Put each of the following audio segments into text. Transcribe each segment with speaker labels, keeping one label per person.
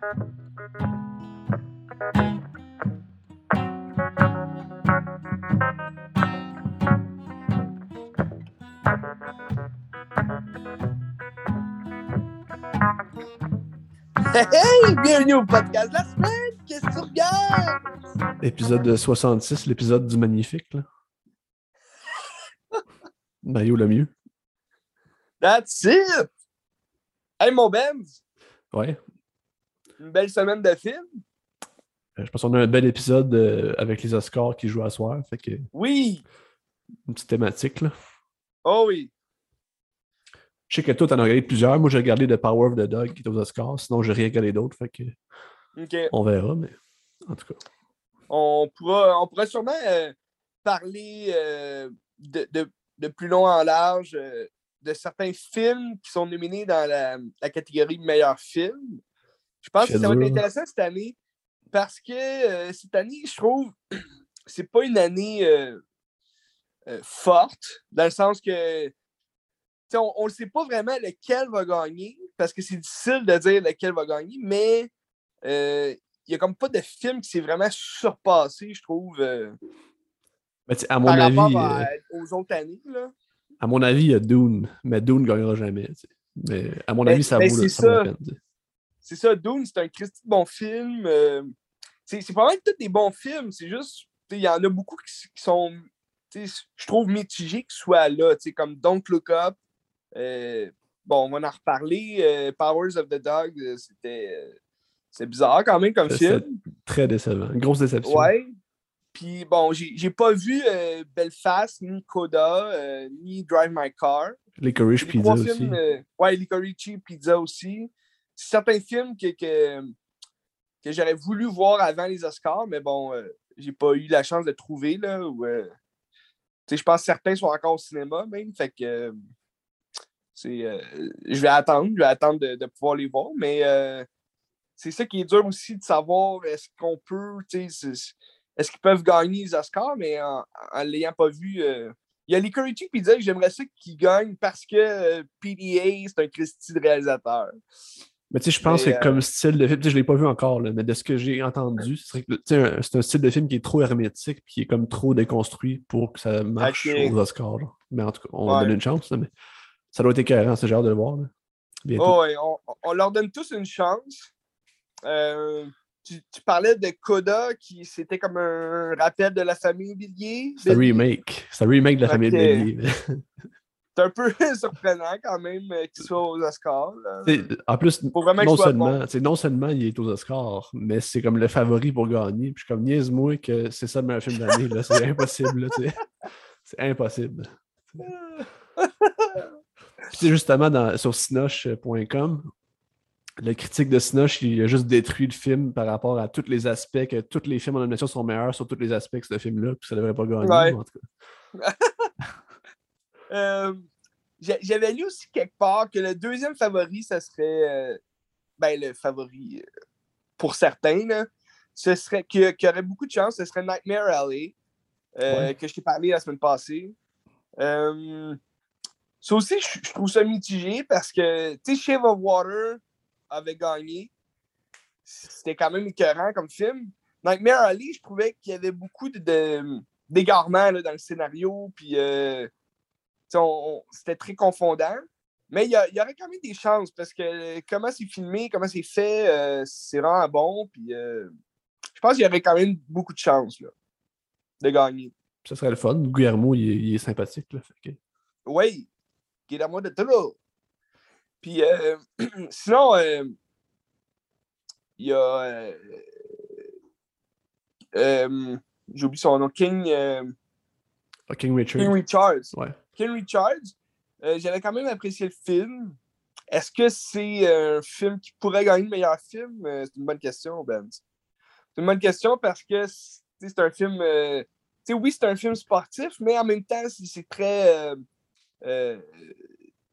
Speaker 1: Hey, bienvenue au podcast de la semaine. Qu'est-ce que tu regardes?
Speaker 2: Épisode 66, l'épisode du magnifique. Là. Mario le mieux.
Speaker 1: That's it! Hey, mon Benz,
Speaker 2: Ouais.
Speaker 1: Une belle semaine de film.
Speaker 2: Euh, Je pense qu'on a un bel épisode euh, avec les Oscars qui jouent à soir. Fait que
Speaker 1: Oui!
Speaker 2: une petite thématique. Là.
Speaker 1: Oh oui!
Speaker 2: Je sais que toi, t'en as regardé plusieurs. Moi, j'ai regardé The Power of the Dog qui est aux Oscars. Sinon, j'ai rien regardé d'autres. Fait que on verra, mais en tout cas.
Speaker 1: On pourra, on pourra sûrement euh, parler euh, de, de- de plus long en large euh, de certains films qui sont nominés dans la, la catégorie meilleur film. Je pense que ça va être intéressant cette année parce que euh, cette année, je trouve, c'est pas une année euh, euh, forte, dans le sens que on ne sait pas vraiment lequel va gagner parce que c'est difficile de dire lequel va gagner, mais il n'y a comme pas de film qui s'est vraiment surpassé, je trouve,
Speaker 2: Mais à mon
Speaker 1: par
Speaker 2: avis,
Speaker 1: rapport à- aux autres années. Là.
Speaker 2: à mon avis, il y a Dune. Mais Dune ne gagnera jamais. Mais à mon
Speaker 1: Mais-
Speaker 2: avis, ça
Speaker 1: mais
Speaker 2: vaut, le- ça vaut la peine.
Speaker 1: C'est ça, Dune, c'est un Christy bon film. euh, c'est pas mal tous des bons films, c'est juste, il y en a beaucoup qui, sont, je trouve mitigés qu'ils soient là, comme Don't Look Up. euh, bon, on va en reparler. euh, Powers of the Dog, euh, c'était euh, c'est bizarre quand même comme film.
Speaker 2: Très décevant. Une grosse déception.
Speaker 1: Ouais. Puis bon, j'ai pas vu euh, Belfast, ni Coda, euh, ni Drive My Car.
Speaker 2: Licorice Pizza aussi.
Speaker 1: euh, ouais, Licorice Pizza aussi. Certains films que, j'aurais voulu voir avant les Oscars, mais bon, euh, j'ai pas eu la chance de trouver. Là, euh, je pense que certains sont encore au cinéma même. Fait euh, c'est, euh, je vais attendre, je vais attendre de, pouvoir les voir. Mais c'est ça qui est dur aussi de savoir est-ce qu'on peut, est-ce qu'ils peuvent gagner les Oscars, mais en ne l'ayant pas vu. il y a Licorice Pizza que j'aimerais ça qu'ils gagnent parce que PDA, c'est un Christy de réalisateur.
Speaker 2: Mais tu sais, je pense
Speaker 1: Mais,
Speaker 2: que
Speaker 1: euh,
Speaker 2: comme style de film, tu sais, je ne l'ai pas vu encore, là, mais de ce que j'ai entendu, ce serait que, tu sais, un- c'est un style de film qui est trop hermétique puis qui est comme trop déconstruit pour que ça marche aux Oscars. là. Mais en tout cas, on
Speaker 1: Ouais.
Speaker 2: donner une chance. là, mais ça doit être écœurant, c'est genre de le voir.
Speaker 1: Oh, ouais, on, on leur donne tous une chance. Euh, tu, tu parlais de Coda, qui c'était comme un rappel de la famille Villiers.
Speaker 2: c'est un remake. C'est un remake de la famille. Bélier.
Speaker 1: C'est un peu surprenant quand même euh, qu'il soit aux Oscars.
Speaker 2: en plus, non seulement,
Speaker 1: bon.
Speaker 2: non seulement il est aux Oscars, mais c'est comme le favori pour gagner. Puis je suis comme niaise-moi que c'est ça le meilleur film d'année. C'est impossible. C'est impossible. Puis, justement, dans, sur Sinoche.com, le critique de Sinoche, il a juste détruit le film par rapport à tous les aspects, que tous les films en nomination sont meilleurs sur tous les aspects que ce film-là, puis ça devrait pas gagner.
Speaker 1: Ouais.
Speaker 2: en tout cas.
Speaker 1: Euh, j'a- J'avais lu aussi quelque part que le deuxième favori, ça serait. euh, ben, le favori euh, pour certains, là, ce serait qui, qui aurait beaucoup de chance, ce serait Nightmare Alley,
Speaker 2: Ouais.
Speaker 1: que je t'ai parlé la semaine passée. Ça aussi, je, je trouve ça mitigé parce que, tu sais, Shave of Water avait gagné. C'était quand même écœurant comme film. Nightmare Alley, je trouvais qu'il y avait beaucoup de- dans le scénario, puis euh, tu sais, on- on- c'était très confondant. Mais il y, y aurait quand même des chances parce que euh, comment c'est filmé, comment c'est fait, euh, c'est vraiment bon. Puis euh, je pense qu'il y aurait quand même beaucoup de chances là, de gagner.
Speaker 2: Ça serait le fun. Guillermo, il est, il est sympathique. Là, fait que-
Speaker 1: Oui, Guillermo de Toro. Puis euh, sinon, il y a. oublié son nom, King,
Speaker 2: Ah, King Richard.
Speaker 1: King Richards.
Speaker 2: Ouais.
Speaker 1: King Richards, euh, j'avais quand même apprécié le film. Est-ce que c'est un film qui pourrait gagner le meilleur film? Euh, c'est une bonne question, Ben. C'est une bonne question parce que c'est un film. euh, oui, c'est un film sportif, mais en même temps, c'est- très. euh, euh,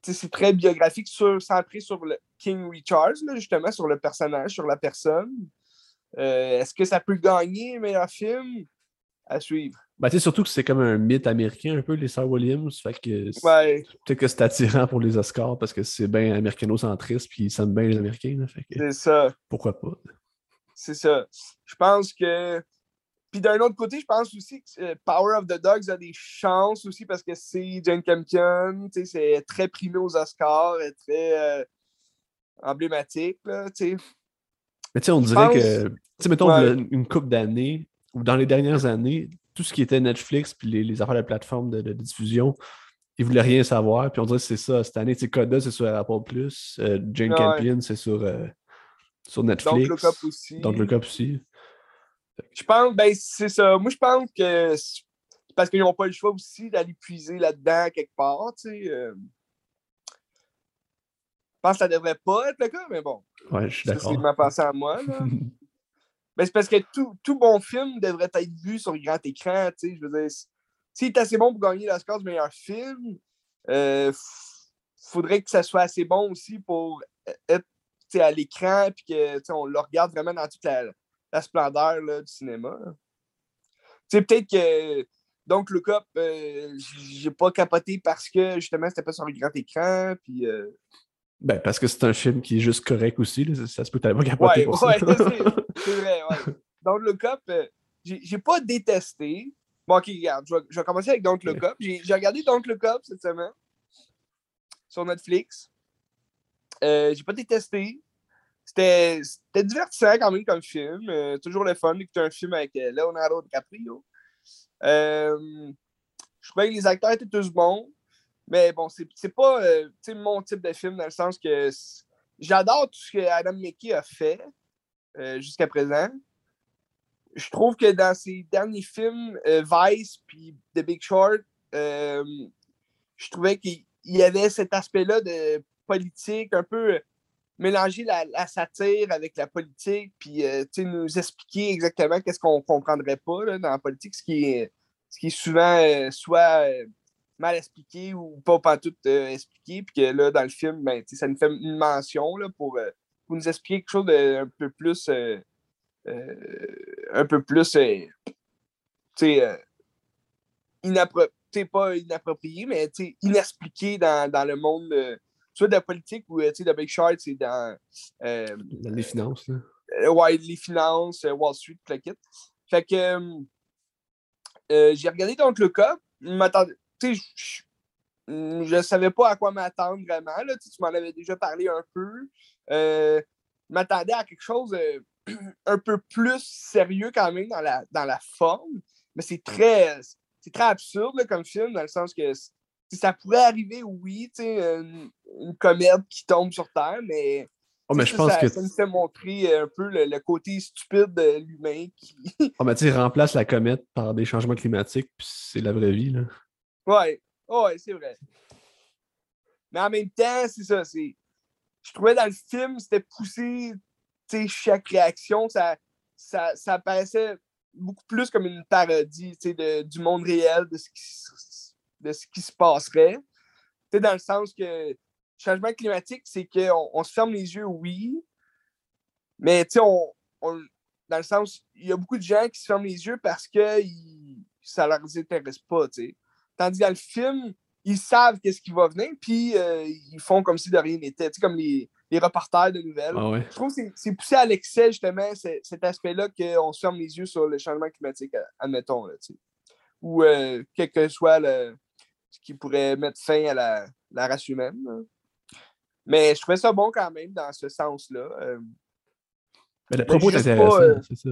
Speaker 1: c'est très biographique, sur, centré sur le King Richards, justement, sur le personnage, sur la personne. Euh, Est-ce que ça peut gagner le meilleur film? À suivre.
Speaker 2: Ben, tu sais, surtout que c'est comme un mythe américain, un peu, les Sœurs Williams. Fait que c'est-
Speaker 1: Ouais,
Speaker 2: peut-être que c'est attirant pour les Oscars parce que c'est bien américano-centriste puis ils aiment bien les Américains. là. fait que
Speaker 1: c'est ça.
Speaker 2: pourquoi pas?
Speaker 1: C'est ça. Je pense que. Puis d'un autre côté, je pense aussi que euh, Power of the Dogs a des chances aussi parce que c'est Jane Campion, tu sais, c'est très primé aux Oscars, et très euh, emblématique, là, tu sais.
Speaker 2: Mais tu sais, on
Speaker 1: Je
Speaker 2: dirait
Speaker 1: pense-
Speaker 2: que, tu sais, mettons,
Speaker 1: Ouais.
Speaker 2: une couple d'années, ou dans les dernières années, tout ce qui était Netflix puis les, les affaires de plateforme de, de diffusion, ils voulaient rien savoir. Puis on dirait que c'est ça. Cette année, Coda, c'est sur Apple Plus. euh, Jane
Speaker 1: Ouais.
Speaker 2: Campion, c'est sur, euh, sur Netflix.
Speaker 1: Donc, Look Up aussi.
Speaker 2: Donc, aussi.
Speaker 1: Je pense, ben, c'est ça. Moi, je pense que c'est parce qu'ils n'ont pas le choix aussi d'aller puiser là-dedans quelque part, tu sais. euh. Je pense que ça devrait pas être le cas, mais bon.
Speaker 2: Ouais, je suis d'accord.
Speaker 1: c'est ma pensée à moi, là. Ben, c'est parce que tout, tout bon film devrait être vu sur le grand écran. Je veux dire, s'il est assez bon pour gagner l'Oscar du meilleur film, euh, f- faudrait que ça soit assez bon aussi pour euh, être à l'écran puis que on le regarde vraiment dans toute la, splendeur là, du cinéma. peut-être que donc Look Up, euh, j'ai pas capoté parce que justement c'était pas sur le grand écran. Puis, euh,
Speaker 2: Ben, parce que c'est un film qui est juste correct aussi. là. Ça, se peut pas capoté
Speaker 1: Ouais,
Speaker 2: pour
Speaker 1: ouais,
Speaker 2: ça.
Speaker 1: c'est c'est vrai, ouais. Don't Look Up, euh, j'ai pas détesté. Bon, ok, regarde, je vais, je vais commencer avec Don't Look Up. J'ai regardé Don't Look Up cette semaine sur Netflix. Euh, j'ai pas détesté. C'était c'était divertissant quand même comme film. Euh, toujours le fun d'écouter un film avec euh, Leonardo DiCaprio. Je trouvais que les acteurs étaient tous bons. Mais bon, c'est pas euh, mon type de film dans le sens que j'adore tout ce que Adam McKay a fait euh, jusqu'à présent. Je trouve que dans ses derniers films, euh, Vice puis The Big Short, je trouvais qu'il y avait cet aspect-là de politique, un peu mélanger la, satire avec la politique, puis nous expliquer exactement qu'est-ce qu'on comprendrait pas là, dans la politique, ce qui est, ce qui est souvent soit mal expliqué ou pas pas tout euh, expliqué, puis que là, dans le film, ben, ça nous fait une mention là, pour, euh, pour nous expliquer quelque chose d'un peu plus euh, un peu plus euh, tu sais, inappro- tu sais, pas inapproprié, mais tu sais, inexpliqué dans, dans le monde soit de la politique ou tu sais, de Big Short, c'est dans
Speaker 2: Dans les finances. là.
Speaker 1: ouais, les finances, Wall Street, kit. Fait que j'ai regardé donc le cas. Tu sais, je- je je savais pas à quoi m'attendre vraiment. Là. Tu m'en avais déjà parlé un peu. Euh, je m'attendais à quelque chose euh, un peu plus sérieux quand même dans la, dans la forme. Mais c'est très, c'est très absurde là, comme film, dans le sens que ça pourrait arriver, oui, une, une comète qui tombe sur Terre, mais
Speaker 2: Oh, mais je pense
Speaker 1: ça,
Speaker 2: que.
Speaker 1: ça nous fait montrer un peu le, le côté stupide de l'humain qui.
Speaker 2: Oh, mais tu remplace la comète par des changements climatiques, puis c'est la vraie vie. Là.
Speaker 1: Ouais, ouais, c'est vrai. Mais en même temps, c'est ça. c'est Je trouvais dans le film, c'était poussé, chaque réaction, ça, ça, ça paraissait beaucoup plus comme une parodie, de- du monde réel, de ce qui, de ce qui se passerait. Tu sais, dans le sens que changement climatique, c'est qu'on on se ferme les yeux, oui, mais on, on- dans le sens, il y a beaucoup de gens qui se ferment les yeux parce que ils- ça leur intéresse pas. Tandis que dans le film, ils savent qu'est-ce qui va venir, puis euh, ils font comme si de rien n'était, tu sais, comme les, les reporters de nouvelles.
Speaker 2: Ah ouais.
Speaker 1: Je trouve que c'est- poussé à l'excès, justement, cet aspect-là qu'on se ferme les yeux sur le changement climatique, euh, admettons, là, tu sais. Ou euh, quel que soit le, ce qui pourrait mettre fin à la, la race humaine. là. Mais je trouvais ça bon quand même dans ce sens-là. euh.
Speaker 2: Mais le propos est intéressant, c'est ça.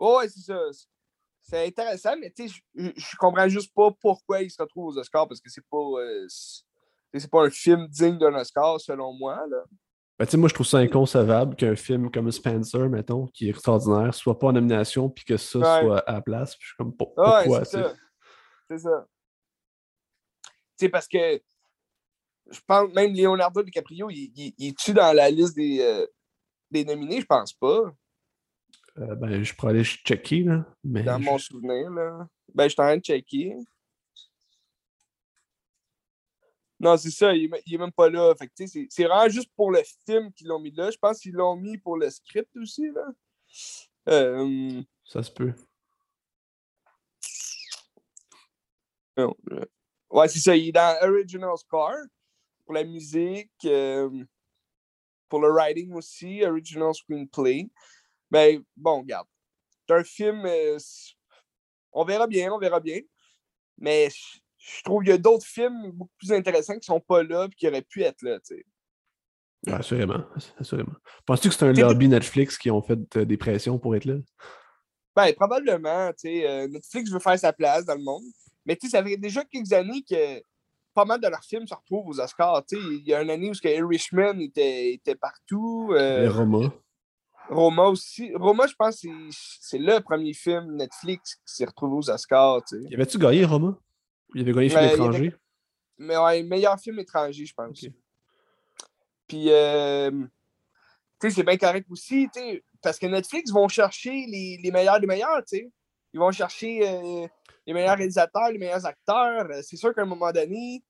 Speaker 1: Ouais, c'est ça. C'est intéressant, mais tu sais, je- comprends juste pas pourquoi il se retrouve aux Oscars parce que c'est pas. euh, c'est pas un film digne d'un Oscar, selon moi. Là.
Speaker 2: Ben, tu sais, moi, je trouve ça inconcevable qu'un film comme Spencer, mettons, qui est extraordinaire, soit pas en nomination, puis que ça
Speaker 1: Ouais.
Speaker 2: soit à la place. Puis je suis comme, pour-
Speaker 1: Ouais,
Speaker 2: pourquoi?
Speaker 1: c'est ça. C'est ça. Tu sais, parce que je pense même Leonardo DiCaprio, il, il, il est-tu dans la liste des, euh, des nominés? Je pense pas,
Speaker 2: Euh, ben, je pourrais aller checker, là. Mais
Speaker 1: dans
Speaker 2: je-
Speaker 1: mon souvenir. Là. Ben, je suis en train de checker. Non, c'est ça, il est, m- il est même pas là. Fait que, tu sais, c'est, c'est vraiment juste pour le film qu'ils l'ont mis là. Je pense qu'ils l'ont mis pour le script aussi. Là. Euh,
Speaker 2: ça se peut.
Speaker 1: Non, euh, Ouais, c'est ça. Il est dans Original Score pour la musique, euh, pour le writing aussi, Original Screenplay. Ben, bon, regarde. C'est un film. euh, on verra bien, on verra bien. Mais je- trouve qu'il y a d'autres films beaucoup plus intéressants qui sont pas là et qui auraient pu être là, tu sais.
Speaker 2: Ouais, assurément. assurément. Penses-tu que c'est un lobby Netflix qui ont fait euh, des pressions pour être là?
Speaker 1: Ben, probablement, tu sais, euh, Netflix veut faire sa place dans le monde. Mais tu sais, ça fait déjà quelques années que pas mal de leurs films se retrouvent aux Oscars. Tu sais, il y a une année où que Irishman était, était partout. euh,
Speaker 2: Les Roma.
Speaker 1: Roma aussi. Roma, je pense que c'est- le premier film Netflix qui s'est retrouvé aux Oscars, tu sais.
Speaker 2: Y avait-tu gagné Roma? Il avait gagné film
Speaker 1: il y
Speaker 2: étranger?
Speaker 1: Mais ouais, meilleur film étranger, je pense. Puis, euh, tu sais, c'est bien correct aussi, tu sais, parce que Netflix vont chercher les, les meilleurs des meilleurs, tu sais. Ils vont chercher euh, les meilleurs réalisateurs, les meilleurs acteurs. Euh, C'est sûr qu'à un moment donné,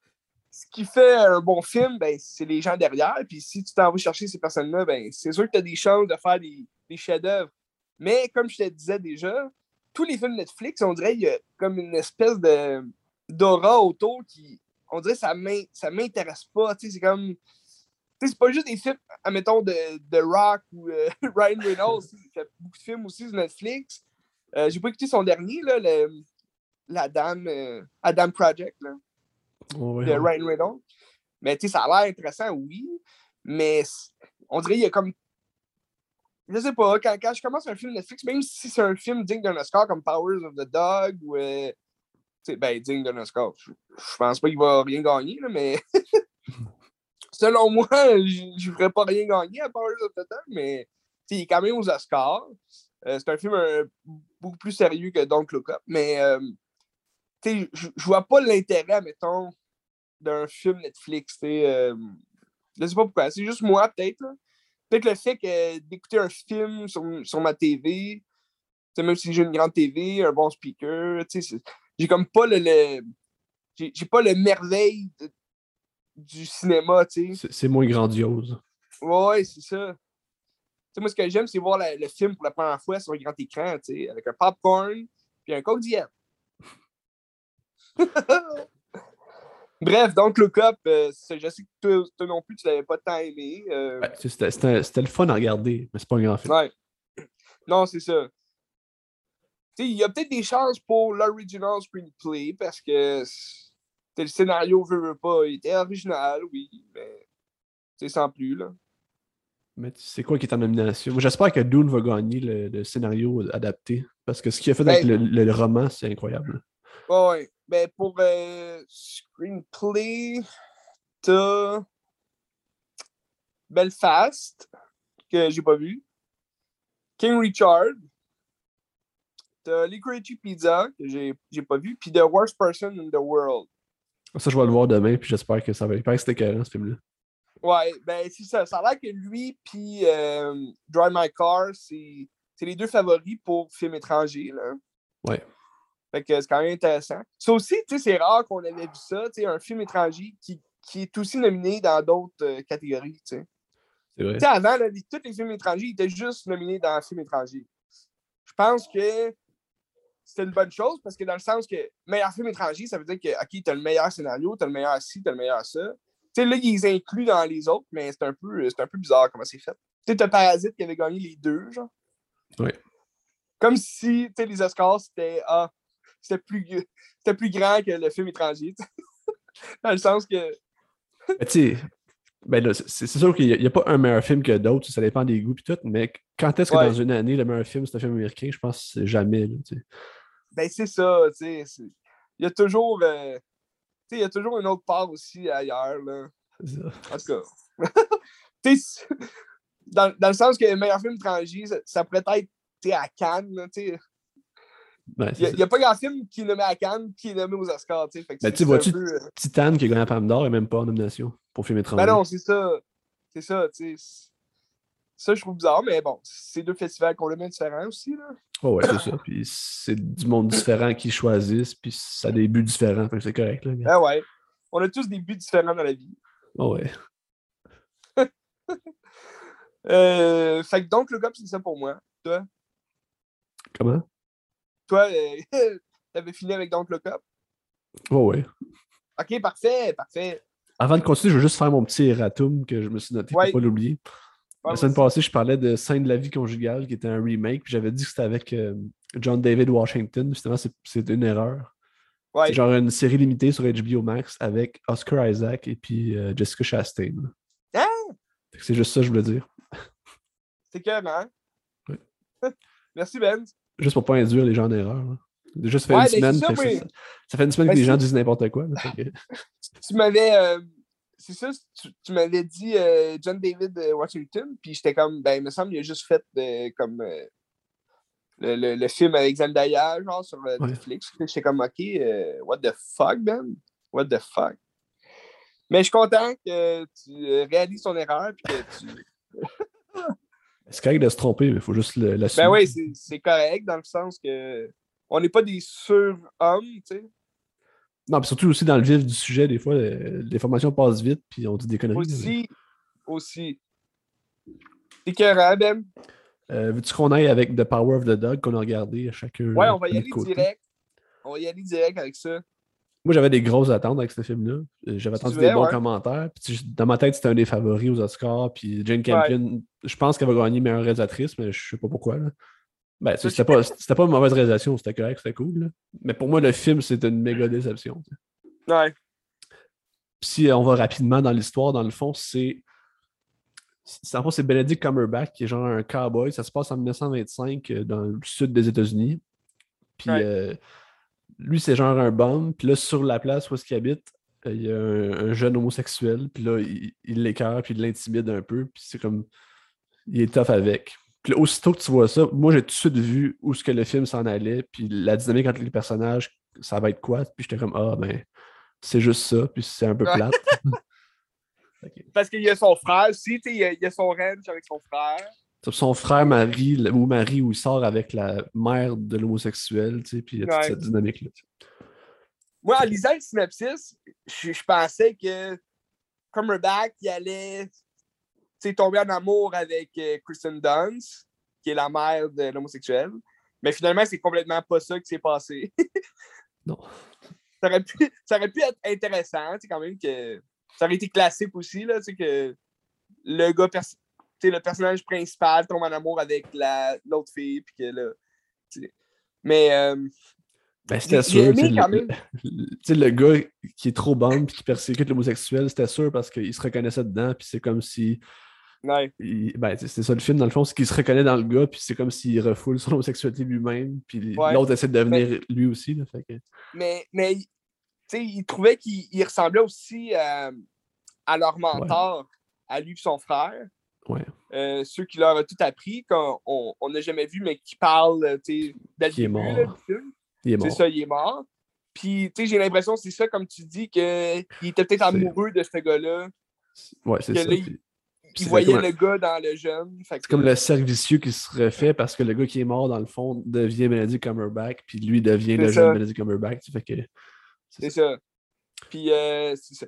Speaker 1: ce qui fait un bon film, ben, c'est les gens derrière. Puis si tu t'en vas chercher ces personnes-là, ben, c'est sûr que tu as des chances de faire des, des chefs-d'œuvre. Mais comme je te disais déjà, tous les films Netflix, on dirait qu'il y a comme une espèce de d'aura autour qui, on dirait que ça m'in- ça m'intéresse pas. C'est comme. C'est pas juste des films, admettons, de, de Rock ou euh, Ryan Reynolds. Il fait beaucoup de films aussi sur Netflix. Euh, J'ai pas écouté son dernier, là, le, la dame, euh, Adam Project, là,
Speaker 2: Ouais,
Speaker 1: de. Ryan Reynolds. Mais tu sais, ça a l'air intéressant, oui. Mais on dirait qu'il y a comme. Je sais pas, quand, quand je commence un film Netflix, même si c'est un film digne d'un Oscar comme Powers of the Dog ou. euh, tu sais, ben, digne d'un Oscar. Je, je pense pas qu'il va rien gagner, là, mais. Selon moi, je ne ferais pas rien gagner à Powers of the Dog, mais tu sais, il est quand même aux Oscars. Euh, c'est un film euh, beaucoup plus sérieux que Don't Look Up, mais euh, tu sais, je je vois pas l'intérêt, mettons, d'un film Netflix. Euh, je sais pas pourquoi. C'est juste moi, peut-être. Peut-être le fait que d'écouter un film sur, sur ma TV, même si j'ai une grande TV, un bon speaker, j'ai comme pas le. le- j'ai pas le merveille de- du cinéma, tu sais.
Speaker 2: C'est moins grandiose.
Speaker 1: Ouais, c'est ça. Moi, ce que j'aime, c'est voir la- le film pour la première fois sur un grand écran, tu sais, avec un popcorn puis un coke diète. Bref, donc Up, euh, c'est- je sais que toi, toi non plus, tu l'avais pas tant aimé. euh,
Speaker 2: Ouais, C'était le fun à regarder, mais c'est pas un grand film.
Speaker 1: ouais. Non, c'est ça. Tu sais, il y a peut-être des chances pour l'original screenplay parce que c'est- le scénario veut, veut pas. Il était original, oui, mais c'est sans plus, là.
Speaker 2: Mais sais quoi qui est en nomination? J'espère que Dune va gagner le, le scénario adapté. Parce que ce qu'il a fait avec
Speaker 1: Ben-
Speaker 2: le, le roman, c'est incroyable.
Speaker 1: Ouais, ouais. Ben, pour euh, screenplay, t'as Belfast, que j'ai pas vu. King Richard. T'as Licorice Pizza, que j'ai j'ai pas vu. Puis The Worst Person in the World.
Speaker 2: Ça, je vais le voir demain, puis j'espère que ça va. Il paraît que c'était écœurant, ce film-là.
Speaker 1: Ouais, ben, c'est ça. Ça a l'air que lui, puis euh, Drive My Car, c'est c'est les deux favoris pour film étranger, là.
Speaker 2: Ouais.
Speaker 1: Fait que c'est quand même intéressant. Ça aussi, tu sais, c'est rare qu'on avait vu ça, tu sais, un film étranger qui, qui est aussi nominé dans d'autres euh, catégories, tu sais.
Speaker 2: C'est vrai.
Speaker 1: Tu sais, avant, là, les- tous les films étrangers étaient juste nominés dans un film étranger. Je pense que c'était une bonne chose parce que dans le sens que meilleur film étranger, ça veut dire que, OK, t'as le meilleur scénario, t'as le meilleur ci, t'as le meilleur ça. Tu sais, là, ils incluent dans les autres, mais c'est un peu, c'est un peu bizarre comment c'est fait. Tu sais, t'as Parasite qui avait gagné les deux, genre.
Speaker 2: Ouais.
Speaker 1: Comme si, tu sais, les Oscars, c'était, ah, c'était plus, c'était plus grand que le film étranger. Dans le sens que,
Speaker 2: Mais tu sais, ben c'est sûr qu'il n'y a, pas un meilleur film que d'autres, ça dépend des goûts et tout, mais quand est-ce que
Speaker 1: Ouais.
Speaker 2: dans une année, le meilleur film, c'est un film américain, je pense que c'est jamais. là,
Speaker 1: ben c'est ça, tu sais. Il y a toujours, euh, tu sais, il y a toujours une autre part aussi ailleurs, là.
Speaker 2: Ça.
Speaker 1: En tout cas. Tu sais, dans, dans le sens que le meilleur film étranger, ça, ça pourrait être à Cannes, là, tu sais. Il n'y a, pas grand film qui est nommé à Cannes qui est nommé aux Oscars, tu sais. Fait que
Speaker 2: Ben, vois-tu-
Speaker 1: peu, euh,
Speaker 2: Titan qui a gagné la Palme d'Or et même pas en nomination pour film étranger.
Speaker 1: Ben non, c'est ça. C'est ça, tu sais. Ça, je trouve bizarre, mais bon, c'est deux festivals complètement différents aussi, là.
Speaker 2: Oh ouais, c'est ça. Puis c'est du monde différent qui choisissent, puis ça a des buts différents, fait que c'est correct. Là.
Speaker 1: Ah ouais. On a tous des buts différents dans la vie.
Speaker 2: Oh ouais.
Speaker 1: Euh, fait que donc, le gars, c'est ça pour moi. Toi,
Speaker 2: Comment?
Speaker 1: Toi euh, t'avais fini avec donc le Cup?
Speaker 2: Ouais, ouais.
Speaker 1: Ok, parfait, parfait.
Speaker 2: Avant de continuer, je veux juste faire mon petit erratum que je me suis noté
Speaker 1: Ouais.
Speaker 2: pour pas l'oublier.
Speaker 1: Ouais,
Speaker 2: La semaine passée, je parlais de Scène de la vie conjugale, qui était un remake, puis j'avais dit que c'était avec euh, John David Washington. Justement, c'est- une erreur.
Speaker 1: Ouais.
Speaker 2: C'est genre une série limitée sur HBO Max avec Oscar Isaac et puis euh, Jessica Chastain.
Speaker 1: Ah!
Speaker 2: C'est juste ça que je voulais dire.
Speaker 1: C'est que, hein? Merci, Ben.
Speaker 2: Juste pour pas induire les gens en erreur. là. Déjà, ça fait
Speaker 1: Ouais,
Speaker 2: une
Speaker 1: ben,
Speaker 2: semaine.
Speaker 1: ça,
Speaker 2: fait que
Speaker 1: oui.
Speaker 2: ça, ça fait une semaine
Speaker 1: Ben,
Speaker 2: que les gens disent n'importe quoi. là, fait que-
Speaker 1: Tu m'avais. euh, c'est ça, tu, tu m'avais dit euh, John David Washington, puis j'étais comme, ben, il me semble qu'il a juste fait euh, comme le, le- le film avec Zendaya, genre sur
Speaker 2: Ouais.
Speaker 1: Netflix. J'étais comme, ok, what the fuck, Ben? What the fuck? Mais je suis content que tu réalises ton erreur, puis que tu.
Speaker 2: C'est correct de se tromper, mais il faut juste l'assumer.
Speaker 1: Ben oui, c'est- correct dans le sens que on n'est pas des surhommes, tu sais.
Speaker 2: Non, puis surtout aussi dans le vif du sujet, des fois, euh, l'information passe vite, puis on dit des conneries.
Speaker 1: Aussi, aussi. C'est écœurant, Ben?
Speaker 2: Euh, Veux-tu qu'on aille avec The Power of the Dog qu'on a regardé à chacun?
Speaker 1: Ouais, on va y aller
Speaker 2: côté?
Speaker 1: direct. On va y aller direct avec ça.
Speaker 2: Moi, j'avais des grosses attentes avec ce film-là. Euh, J'avais
Speaker 1: vrai,
Speaker 2: des bons
Speaker 1: ouais.
Speaker 2: commentaires. Puis, dans ma tête, c'était un des favoris aux Oscars. Puis Jane Campion, je pense qu'elle va gagner meilleure réalisatrice, mais je sais pas pourquoi. Là. Ben, c'était pas, c'était pas une mauvaise réalisation, c'était correct, c'était cool. là. Mais pour moi, le film, c'est une méga déception.
Speaker 1: Ouais.
Speaker 2: Puis si on va rapidement dans l'histoire, dans le fond, c'est. En fond, c'est Benedict Cumberbatch qui est genre un cowboy. Ça se passe en 1925 euh, dans le sud des États-Unis. Puis
Speaker 1: Ouais.
Speaker 2: euh, lui, c'est genre un bum. Puis là, sur la place où est-ce qu'il habite, euh, il y a un, un jeune homosexuel. Puis là, il l'écœure, puis il l'intimide un peu. Puis c'est comme. Il est tough avec. Puis là, aussitôt que tu vois ça, moi, j'ai tout de suite vu où ce que le film s'en allait. Puis la dynamique entre les personnages, ça va être quoi? Puis j'étais comme, ah, ben, c'est juste ça. Puis c'est un peu plate.
Speaker 1: Parce qu'il y a son frère aussi, il y a- il y, a son ranch avec son frère.
Speaker 2: Son frère Marie, ou Marie, où il sort avec la mère de l'homosexuel, tu sais, puis il y a toute
Speaker 1: Ouais.
Speaker 2: cette dynamique-là.
Speaker 1: Moi, en lisant le synopsis, je, je pensais que Cumberbatch, il allait tu sais, tomber en amour avec euh, Kristen Dunst, qui est la mère de l'homosexuel. Mais finalement, c'est complètement pas ça qui s'est passé.
Speaker 2: Non.
Speaker 1: ça, aurait pu, ça aurait pu être intéressant, tu sais, quand même, que ça aurait été classique aussi, là, tu sais, que le gars, le personnage principal tombe en amour avec la- l'autre fille, puis que là. Mais, euh,
Speaker 2: Ben, c'était sûr.
Speaker 1: aimé quand
Speaker 2: le-
Speaker 1: même.
Speaker 2: le- tu sais, le gars qui est trop bon puis qui persécute l'homosexuel, c'était sûr parce qu'il se reconnaissait dedans, puis c'est comme si.
Speaker 1: ouais.
Speaker 2: Ben, c'est ça le film, dans le fond, c'est qu'il se reconnaît dans le gars, puis c'est comme s'il refoule son homosexualité lui-même, puis
Speaker 1: Ouais.
Speaker 2: l'autre essaie de devenir lui aussi. Là, fait que...
Speaker 1: mais, mais tu sais, il trouvait qu'il il ressemblait aussi euh, à leur mentor, à lui et son frère.
Speaker 2: Ouais.
Speaker 1: Euh, ceux qui leur ont tout appris, qu'on on n'a jamais vu, mais qui parlent euh,
Speaker 2: est mort.
Speaker 1: là, film.
Speaker 2: Il est
Speaker 1: C'est ça, il est mort. Puis, tu sais, j'ai l'impression c'est ça, comme tu dis, qu'il était peut-être amoureux de ce gars-là.
Speaker 2: Ouais, c'est ça.
Speaker 1: là, il-
Speaker 2: puis-
Speaker 1: Il
Speaker 2: c'est
Speaker 1: voyait
Speaker 2: un-
Speaker 1: le gars dans le jeune.
Speaker 2: C'est
Speaker 1: que-
Speaker 2: comme le cercle vicieux qui se refait parce que le gars qui est mort, dans le fond, devient Benedict Cumberbatch, puis lui devient le jeune. Benedict Cumberbatch. Fait que...
Speaker 1: C'est ça. Puis, euh, c'est ça.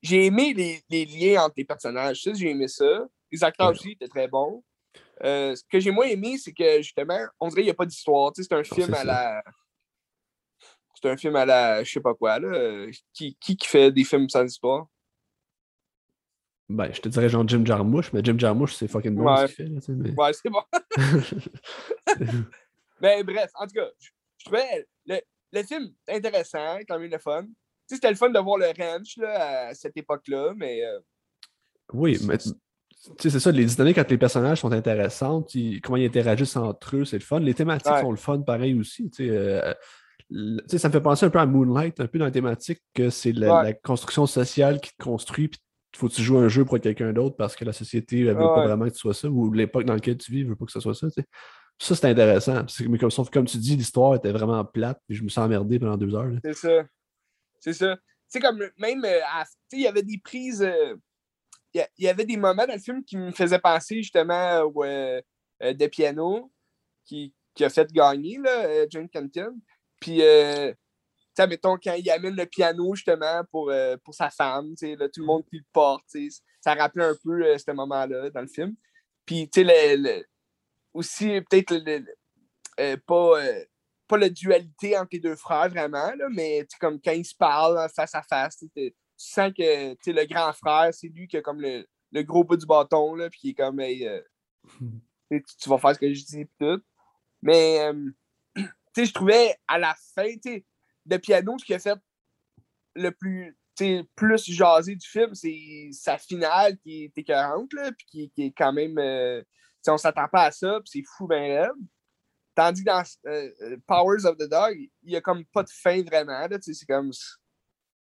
Speaker 1: J'ai aimé les, les liens entre les personnages. Ça, j'ai aimé ça. Les acteurs
Speaker 2: Ouais.
Speaker 1: aussi étaient très bons. Euh, ce que j'ai moins aimé, c'est que justement, on dirait qu'il n'y a pas d'histoire. Tu sais, C'est un film à
Speaker 2: ça.
Speaker 1: la. C'est un film à la. Je sais pas quoi, là. Qui, qui qui fait des films sans histoire?
Speaker 2: Ben, je te dirais genre Jim Jarmusch, mais Jim Jarmusch, c'est fucking bon
Speaker 1: Ouais.
Speaker 2: ce qu'il fait. Là, tu sais, mais...
Speaker 1: Ouais, c'est bon. Mais bref, en tout cas, je, je trouvais le, le film intéressant, quand même le fun. Tu sais, c'était le fun de voir le ranch là, à cette époque-là, mais. euh,
Speaker 2: oui, mais sais, c'est ça, les dynamiques entre les personnages sont intéressantes. ils- comment ils interagissent entre eux, c'est le fun. Les thématiques
Speaker 1: Ouais.
Speaker 2: sont le fun pareil aussi. Tu sais, euh, tu sais, ça me fait penser un peu à Moonlight, un peu dans la thématique que c'est la,
Speaker 1: Ouais.
Speaker 2: la construction sociale qui te construit, puis faut que tu joues un jeu pour quelqu'un d'autre parce que la société ne veut pas vraiment que tu sois ça, ou l'époque dans laquelle tu vis ne veut pas que ce soit ça. tu sais. Ça, c'est intéressant. Mais comme, sauf comme tu dis, l'histoire était vraiment plate, puis je me suis emmerdé pendant deux heures.
Speaker 1: C'est ça. C'est ça. Tu sais, comme même, euh, il y avait des prises. euh, Il y avait des moments dans le film qui me faisaient penser justement au, euh, euh, de piano qui, qui a fait gagner, là, euh, John Canton. Puis, euh, tu mettons, quand il amène le piano justement pour, euh, pour sa femme, tout le monde qui le porte, ça rappelait un peu ce moment-là dans le film. Puis, tu sais, aussi, peut-être pas, pas la dualité entre les deux frères vraiment, là, mais comme quand ils se parlent face à face, tu sens que le grand frère, c'est lui qui a comme le, le, gros bout du bâton, là, puis qui est comme euh, tu, vas faire ce que je dis tout. Mais euh, je trouvais à la fin, le piano, ce qui a fait le plus plus jasé du film, c'est sa finale qui est écœurante, là, puis qui, est quand même. Euh, on s'attend pas à ça, puis c'est fou ben raide. Tandis que dans euh, Powers of the Dog, il n'y a comme pas de fin vraiment. C'est comme.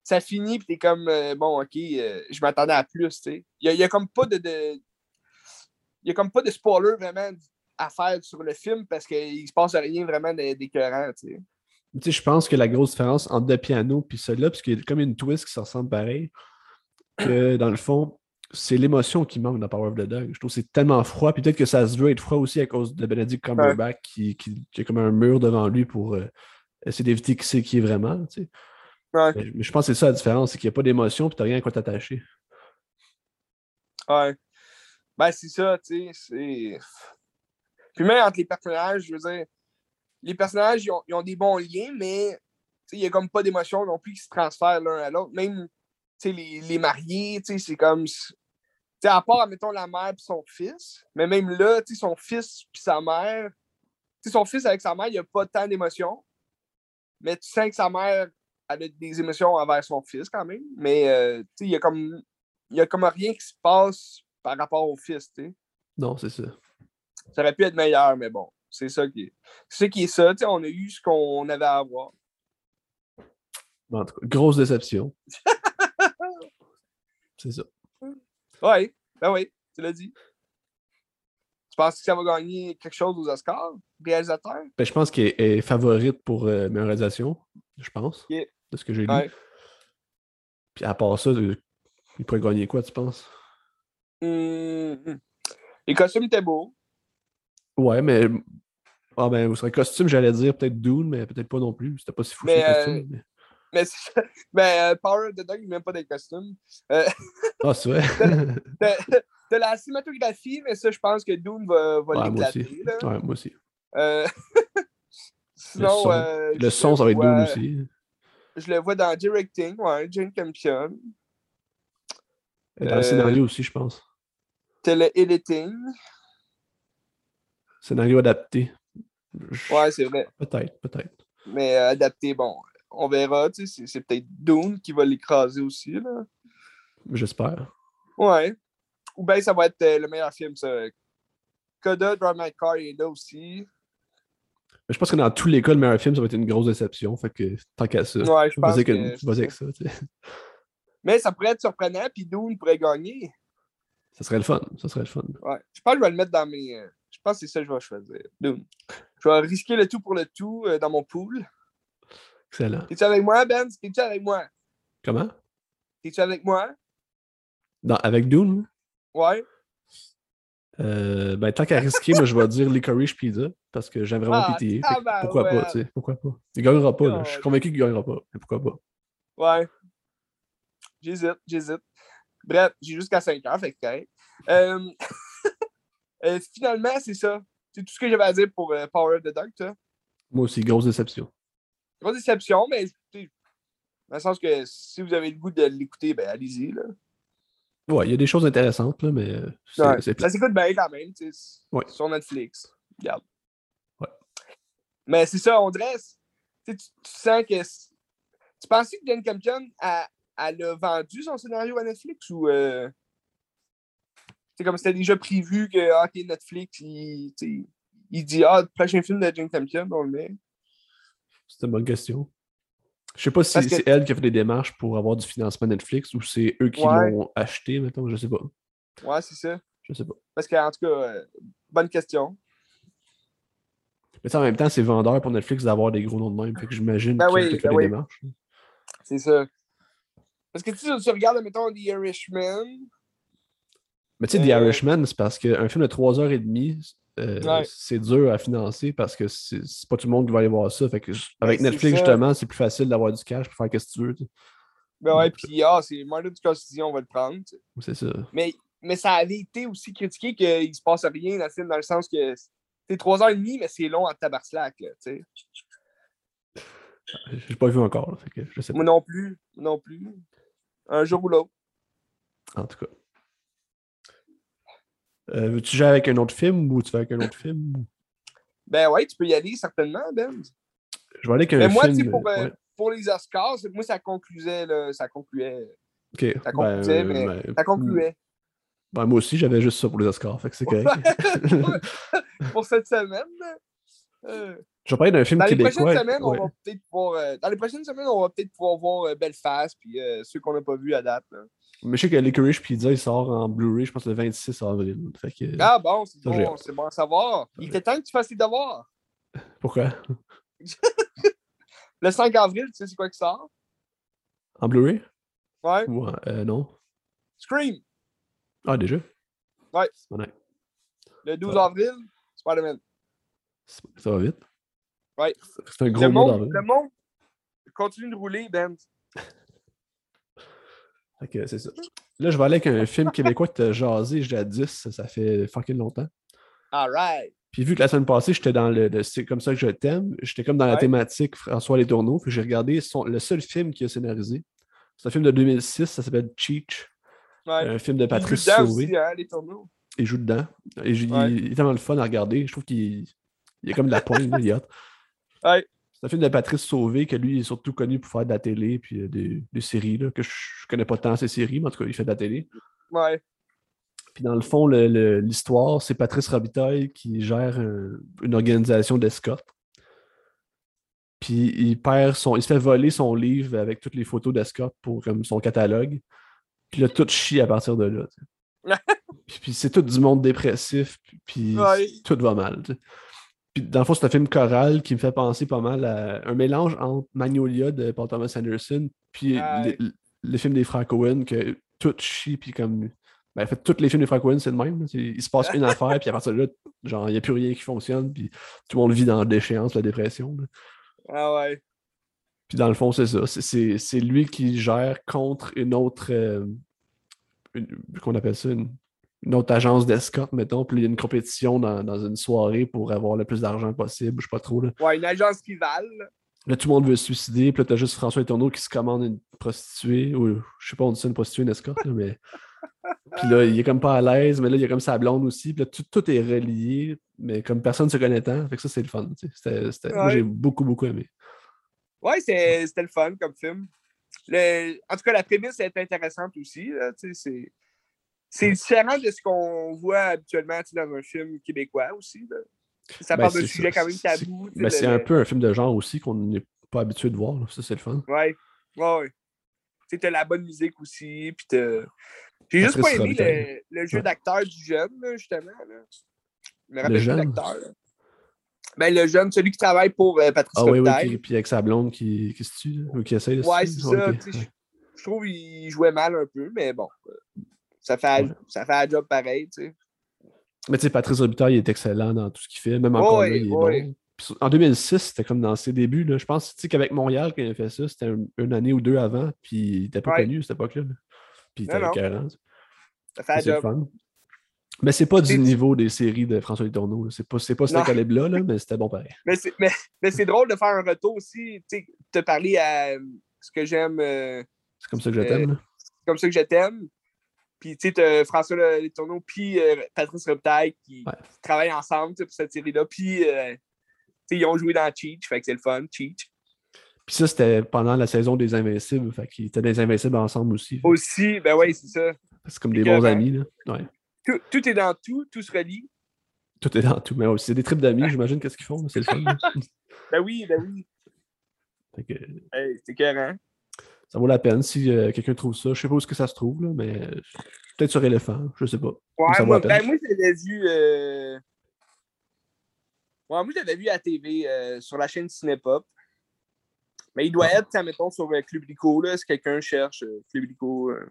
Speaker 1: Ça finit, puis t'es comme. bon, ok, je m'attendais à plus. Il n'y a, y a, comme pas de. Il y a comme pas de spoiler vraiment à faire sur le film parce qu'il se passe rien vraiment d'écœurant. sais
Speaker 2: je pense que la grosse différence entre le piano et celui-là, parce qu'il y a comme une twist qui se ressemble pareil, que dans le fond, c'est l'émotion qui manque dans Power of the Dog. Je trouve que c'est tellement froid, puis peut-être que ça se veut être froid aussi à cause de Benedict Cumberbatch qui, qui, a comme un mur devant lui pour euh, essayer d'éviter qui c'est qui est vraiment. Mais, je pense que c'est ça la différence, c'est qu'il n'y a pas d'émotion, puis tu n'as rien à quoi t'attacher.
Speaker 1: Ouais. Ben, c'est ça, tu sais. Puis même entre les personnages, je veux dire, les personnages, ils ont, des bons liens, mais il n'y a comme pas d'émotion non plus qui se transfèrent l'un à l'autre. Même les, les mariés, c'est comme. à part, mettons, la mère et son fils, mais même là, son fils et sa mère, son fils avec sa mère, il n'y a pas tant d'émotions, mais tu sens que sa mère a des émotions envers son fils quand même, mais euh, il y a comme il y a comme rien qui se passe par rapport au fils, tu
Speaker 2: Non, c'est ça.
Speaker 1: Ça aurait pu être meilleur, mais bon. C'est ça qui est, c'est qui est ça. on a eu ce qu'on avait à avoir.
Speaker 2: En tout cas, grosse déception. c'est ça.
Speaker 1: Oui, ben oui, tu l'as dit. Tu penses que ça va gagner quelque chose aux Oscars, réalisateur?
Speaker 2: Ben, je pense qu'il est, favorite pour euh, meilleure réalisation, je pense, de ce que j'ai lu. Puis à part ça, il pourrait gagner quoi, tu penses?
Speaker 1: Hum. Les costumes étaient beaux.
Speaker 2: Ouais, mais. Ah ben, vous serez costume, j'allais dire peut-être Dune, mais peut-être pas non plus. C'était pas si fou
Speaker 1: mais, costume. Mais, mais, mais euh, Power of the Dog, il même pas des costumes. Euh,
Speaker 2: ah, c'est vrai?
Speaker 1: de, la cinématographie, mais ça, je pense que Dune va, va
Speaker 2: ouais, l'éclater. Ouais, moi aussi.
Speaker 1: Euh,
Speaker 2: sinon, le son, le son ça va être Dune aussi.
Speaker 1: Je le vois dans Directing, ouais, Jane Campion.
Speaker 2: Dans le scénario aussi, je pense.
Speaker 1: Tele-editing.
Speaker 2: Scénario adapté.
Speaker 1: Ouais, c'est vrai.
Speaker 2: Peut-être, peut-être.
Speaker 1: Mais euh, adapté, bon, on verra. C'est peut-être Dune qui va l'écraser aussi. là.
Speaker 2: J'espère.
Speaker 1: Ouais. Ou bien ça va être euh, le meilleur film, ça. Coda, Drive My Car est là aussi.
Speaker 2: Je pense que dans tous les cas, le meilleur film, ça va être une grosse déception. Fait que tant qu'à ça.
Speaker 1: Ouais, je pense que, que
Speaker 2: vas avec ça.
Speaker 1: Mais ça pourrait être surprenant, puis Dune pourrait gagner.
Speaker 2: Ça serait le fun. Ça serait le fun.
Speaker 1: Ouais. Je pense que je vais le mettre dans mes. Euh, je pense que c'est ça que je vais choisir. Dune. Je vais risquer le tout pour le tout euh, dans mon pool.
Speaker 2: Excellent.
Speaker 1: Es-tu avec moi, Ben? Es-tu avec moi?
Speaker 2: Comment?
Speaker 1: Es-tu avec moi?
Speaker 2: Dans, avec Dune?
Speaker 1: Ouais.
Speaker 2: Euh, ben, tant qu'à risquer, moi, je vais dire Licorice Pizza parce que j'aime vraiment
Speaker 1: ah,
Speaker 2: PTA. pourquoi pas, tu sais? Pourquoi pas? Il gagnera pas, là. Je suis convaincu qu'il gagnera pas. Mais pourquoi pas?
Speaker 1: Ouais. J'hésite, j'hésite. Bref, j'ai jusqu'à 5 heures, fait que correct. Euh... Euh, finalement, c'est ça. C'est tout ce que j'avais à dire pour euh, Power of the Dog, toi.
Speaker 2: Moi aussi, grosse déception.
Speaker 1: Grosse déception, mais dans le sens que si vous avez le goût de l'écouter, ben allez-y. Là.
Speaker 2: Ouais, il y a des choses intéressantes, là, mais c'est,
Speaker 1: Ça s'écoute bien quand même, tu sais, sur Netflix. Regarde. Mais c'est ça, on dresse. Tu, tu sens que. Tu pensais que Jane Campion, a, elle a vendu son scénario à Netflix ou. C'est comme c'était déjà prévu que ah, Netflix, il, il dit Ah, le prochain film de Jane Campion, on le met.
Speaker 2: C'est une bonne question. Je sais pas si c'est elle qui a fait des démarches pour avoir du financement Netflix ou c'est eux qui l'ont acheté, mettons, je sais pas.
Speaker 1: Ouais, c'est ça.
Speaker 2: Je sais pas.
Speaker 1: Parce qu'en tout cas, euh, bonne question.
Speaker 2: Mais en même temps, c'est vendeur pour Netflix d'avoir des gros noms de même. Fait que j'imagine
Speaker 1: ben ont fait
Speaker 2: des démarches.
Speaker 1: C'est ça. Parce que tu, tu regardes, mettons, The Irishman,
Speaker 2: mais tu sais, The euh, Irishman, c'est parce qu'un film de 3h30, euh, c'est dur à financer parce que c'est pas tout le monde qui va aller voir ça. Fait que, avec Netflix, justement, c'est plus facile d'avoir du cash pour faire ce que tu veux.
Speaker 1: Ben ouais, puis ah, c'est Martin Scorsese, on va le prendre.
Speaker 2: C'est ça.
Speaker 1: Mais, mais ça avait été aussi critiqué qu'il se passe rien dans le film, dans le sens que c'est 3h30, mais c'est long en tabarslack, tu sais.
Speaker 2: J'ai pas vu encore. là, fait que je sais pas.
Speaker 1: Moi non plus. Moi non plus. Un jour ou l'autre.
Speaker 2: En tout cas. Euh, Veux-tu jouer avec un autre film ou tu vas avec un autre film?
Speaker 1: Ben ouais, tu peux y aller certainement, Ben.
Speaker 2: Je vais aller avec un
Speaker 1: Mais moi,
Speaker 2: film.
Speaker 1: pour, euh,
Speaker 2: ouais.
Speaker 1: pour les Oscars, moi, ça concluait, là, ça concluait.
Speaker 2: Ok.
Speaker 1: ça concluait, mais
Speaker 2: ben,
Speaker 1: Ça concluait.
Speaker 2: Ben, moi aussi, j'avais juste ça pour les Oscars. Fait que c'est correct.
Speaker 1: pour cette semaine. là. Euh,
Speaker 2: je vais parler d'un film
Speaker 1: dans les
Speaker 2: québécois.
Speaker 1: prochaines semaines,
Speaker 2: ouais.
Speaker 1: on va peut-être pouvoir. euh, dans les prochaines semaines, on va peut-être pouvoir voir euh, Belfast puis euh, ceux qu'on n'a pas vus à date. là.
Speaker 2: Mais je sais que Licorice Pizza, il sort en Blu-ray, je pense, le 26 avril. Fait que...
Speaker 1: Ah bon, c'est bon, c'est bon à savoir. Il était temps que tu fasses tes devoirs.
Speaker 2: Pourquoi?
Speaker 1: Le 5 avril, tu sais c'est quoi qui sort?
Speaker 2: En Blu-ray?
Speaker 1: Ouais.
Speaker 2: Ou en- euh, non.
Speaker 1: Scream.
Speaker 2: Ah, déjà?
Speaker 1: Ouais. Le 12
Speaker 2: Ah.
Speaker 1: avril, Spider-Man.
Speaker 2: Ça va vite.
Speaker 1: Ouais.
Speaker 2: C'est un gros
Speaker 1: Le monde, le monde continue de rouler, Ben.
Speaker 2: Que c'est ça. Là, je vais aller avec un film québécois que t'as jasé jadis, ça fait fucking longtemps.
Speaker 1: All right.
Speaker 2: Puis vu que la semaine passée, j'étais dans le, le- C'est comme ça que je t'aime, j'étais comme dans la thématique François Les Tourneaux, puis j'ai regardé son- le seul film qu'il a scénarisé. C'est un film de 2006, ça s'appelle Cheech,
Speaker 1: Ouais.
Speaker 2: un film de
Speaker 1: Il joue
Speaker 2: Patrice
Speaker 1: dedans
Speaker 2: Sauvé.
Speaker 1: aussi, hein, les tourneaux.
Speaker 2: Il joue dedans. Et
Speaker 1: Ouais.
Speaker 2: il, il est tellement le fun à regarder. Je trouve qu'il il y a comme de la poigne, là, il est.
Speaker 1: Ouais.
Speaker 2: C'est un film de Patrice Sauvé, que lui il est surtout connu pour faire de la télé puis euh, des, des séries, là, que je, je connais pas tant ces séries, mais en tout cas, il fait de la télé.
Speaker 1: Ouais.
Speaker 2: Puis dans le fond, l'histoire, c'est Patrice Robitaille qui gère un- une organisation d'escorte. Puis il perd son. Il se fait voler son livre avec toutes les photos d'escorte pour comme son catalogue. Puis là, tout chie à partir de là. puis puis c'est tout du monde dépressif. puis-
Speaker 1: Ouais.
Speaker 2: tout va mal. Puis dans le fond, c'est un film choral qui me fait penser pas mal à un mélange entre Magnolia de Paul Thomas Anderson puis
Speaker 1: Ouais.
Speaker 2: le, le film des frères Cohen que tout chie puis comme ben, en fait, tous les films des frères Cohen, c'est le même. Il se passe une affaire, puis à partir de là, genre, il n'y a plus rien qui fonctionne, puis tout le monde vit dans la déchéance, la dépression. là.
Speaker 1: Ah ouais.
Speaker 2: Puis dans le fond, c'est ça. C'est- lui qui gère contre une autre. euh, qu'on appelle ça une, une autre agence d'escorte, mettons. Puis il y a une compétition dans, dans une soirée pour avoir le plus d'argent possible. Je sais pas trop. Là.
Speaker 1: Ouais, une agence rivale. là.
Speaker 2: Là, tout le monde veut se suicider. Puis là, t'as juste François Letourneau qui se commande une prostituée. Ou je sais pas, on dit ça une prostituée, une escorte, là, mais. Puis là, il est comme pas à l'aise, mais là, il y a comme sa blonde aussi. Puis là, tout, tout est relié, mais comme personne ne se connaît tant. Fait que ça, c'est le fun. C'était- Moi, j'ai beaucoup, beaucoup aimé.
Speaker 1: Ouais, c'est- c'était le fun comme film. Le- En tout cas, la prémisse est intéressante aussi. C'est différent de ce qu'on voit habituellement dans un film québécois aussi. là. Ça
Speaker 2: Ben,
Speaker 1: parle d'un
Speaker 2: c'est
Speaker 1: sujet
Speaker 2: ça.
Speaker 1: quand même tabou.
Speaker 2: Mais
Speaker 1: le-
Speaker 2: c'est un peu un film de genre aussi qu'on n'est pas habitué de voir. là. Ça, c'est le fun.
Speaker 1: Ouais, ouais. Tu t'as la bonne musique aussi. Puis J'ai juste pas aimé le, le jeu
Speaker 2: Ouais.
Speaker 1: d'acteur du jeune, là, justement. Là. Je me rappelle
Speaker 2: Le
Speaker 1: plus
Speaker 2: jeune?
Speaker 1: Ben, le jeune, celui qui travaille pour euh, Patrice
Speaker 2: Ah oui, oui, puis avec sa blonde qui, qui se tue, ou qui essaye de se
Speaker 1: Ouais, c'est ça. Je je trouve qu'il jouait mal un peu, mais bon. euh, Ça fait,
Speaker 2: Ouais.
Speaker 1: ça fait un job pareil, tu sais.
Speaker 2: Mais tu sais, Patrice Robitaille il est excellent dans tout ce qu'il fait. Même encore
Speaker 1: Ouais,
Speaker 2: là, il est
Speaker 1: ouais.
Speaker 2: bon. Puis sur- en 2006, c'était comme dans ses débuts. Là. Je pense tu sais, qu'avec Montréal, quand il a fait ça, c'était un- une année ou deux avant. Puis il n'était pas connu à cette époque-là. là. Puis il était écœurant.
Speaker 1: Ça fait un job.
Speaker 2: fun. Mais c'est pas du
Speaker 1: C'est-
Speaker 2: niveau des séries de François Letourneau. C'est pas, c'est pas ce calibre-là, là, mais c'était bon pareil.
Speaker 1: Mais c'est, mais, mais c'est drôle de faire un retour aussi. Tu sais, te parler à euh, ce que j'aime, euh,
Speaker 2: C'est comme ça que je
Speaker 1: Euh,
Speaker 2: t'aime. là.
Speaker 1: comme ça que je t'aime. Puis, tu sais, François Le- Letourneau, puis euh, Patrice Robitaille qui,
Speaker 2: Ouais.
Speaker 1: qui travaillent ensemble pour cette série-là. Puis, euh, tu sais, ils ont joué dans Cheech, fait que c'est le fun, Cheech.
Speaker 2: Puis ça, c'était pendant la saison des Invincibles. Fait qu'ils étaient des Invincibles ensemble aussi.
Speaker 1: Aussi, ben oui, c'est ça.
Speaker 2: C'est comme des bons amis. Là. Ouais.
Speaker 1: Tout, tout est dans tout, tout se relie.
Speaker 2: Tout est dans tout. Mais aussi, c'est des tripes d'amis, j'imagine, qu'est-ce qu'ils font. C'est le fun.
Speaker 1: Ben oui, ben oui.
Speaker 2: Que,
Speaker 1: Hey, c'est écœurant.
Speaker 2: ça vaut la peine si euh, quelqu'un trouve ça. Je sais pas où est-ce que ça se trouve, là, mais peut-être sur éléphant, je sais pas.
Speaker 1: Ouais, moi, ben, moi, je l'avais vu. euh, Ouais, moi, je l'avais vu à TV euh, sur la chaîne Cinépop. Mais il doit
Speaker 2: Ah.
Speaker 1: être, mettons, sur euh, Club Lico, là, si quelqu'un cherche Club Lico. euh.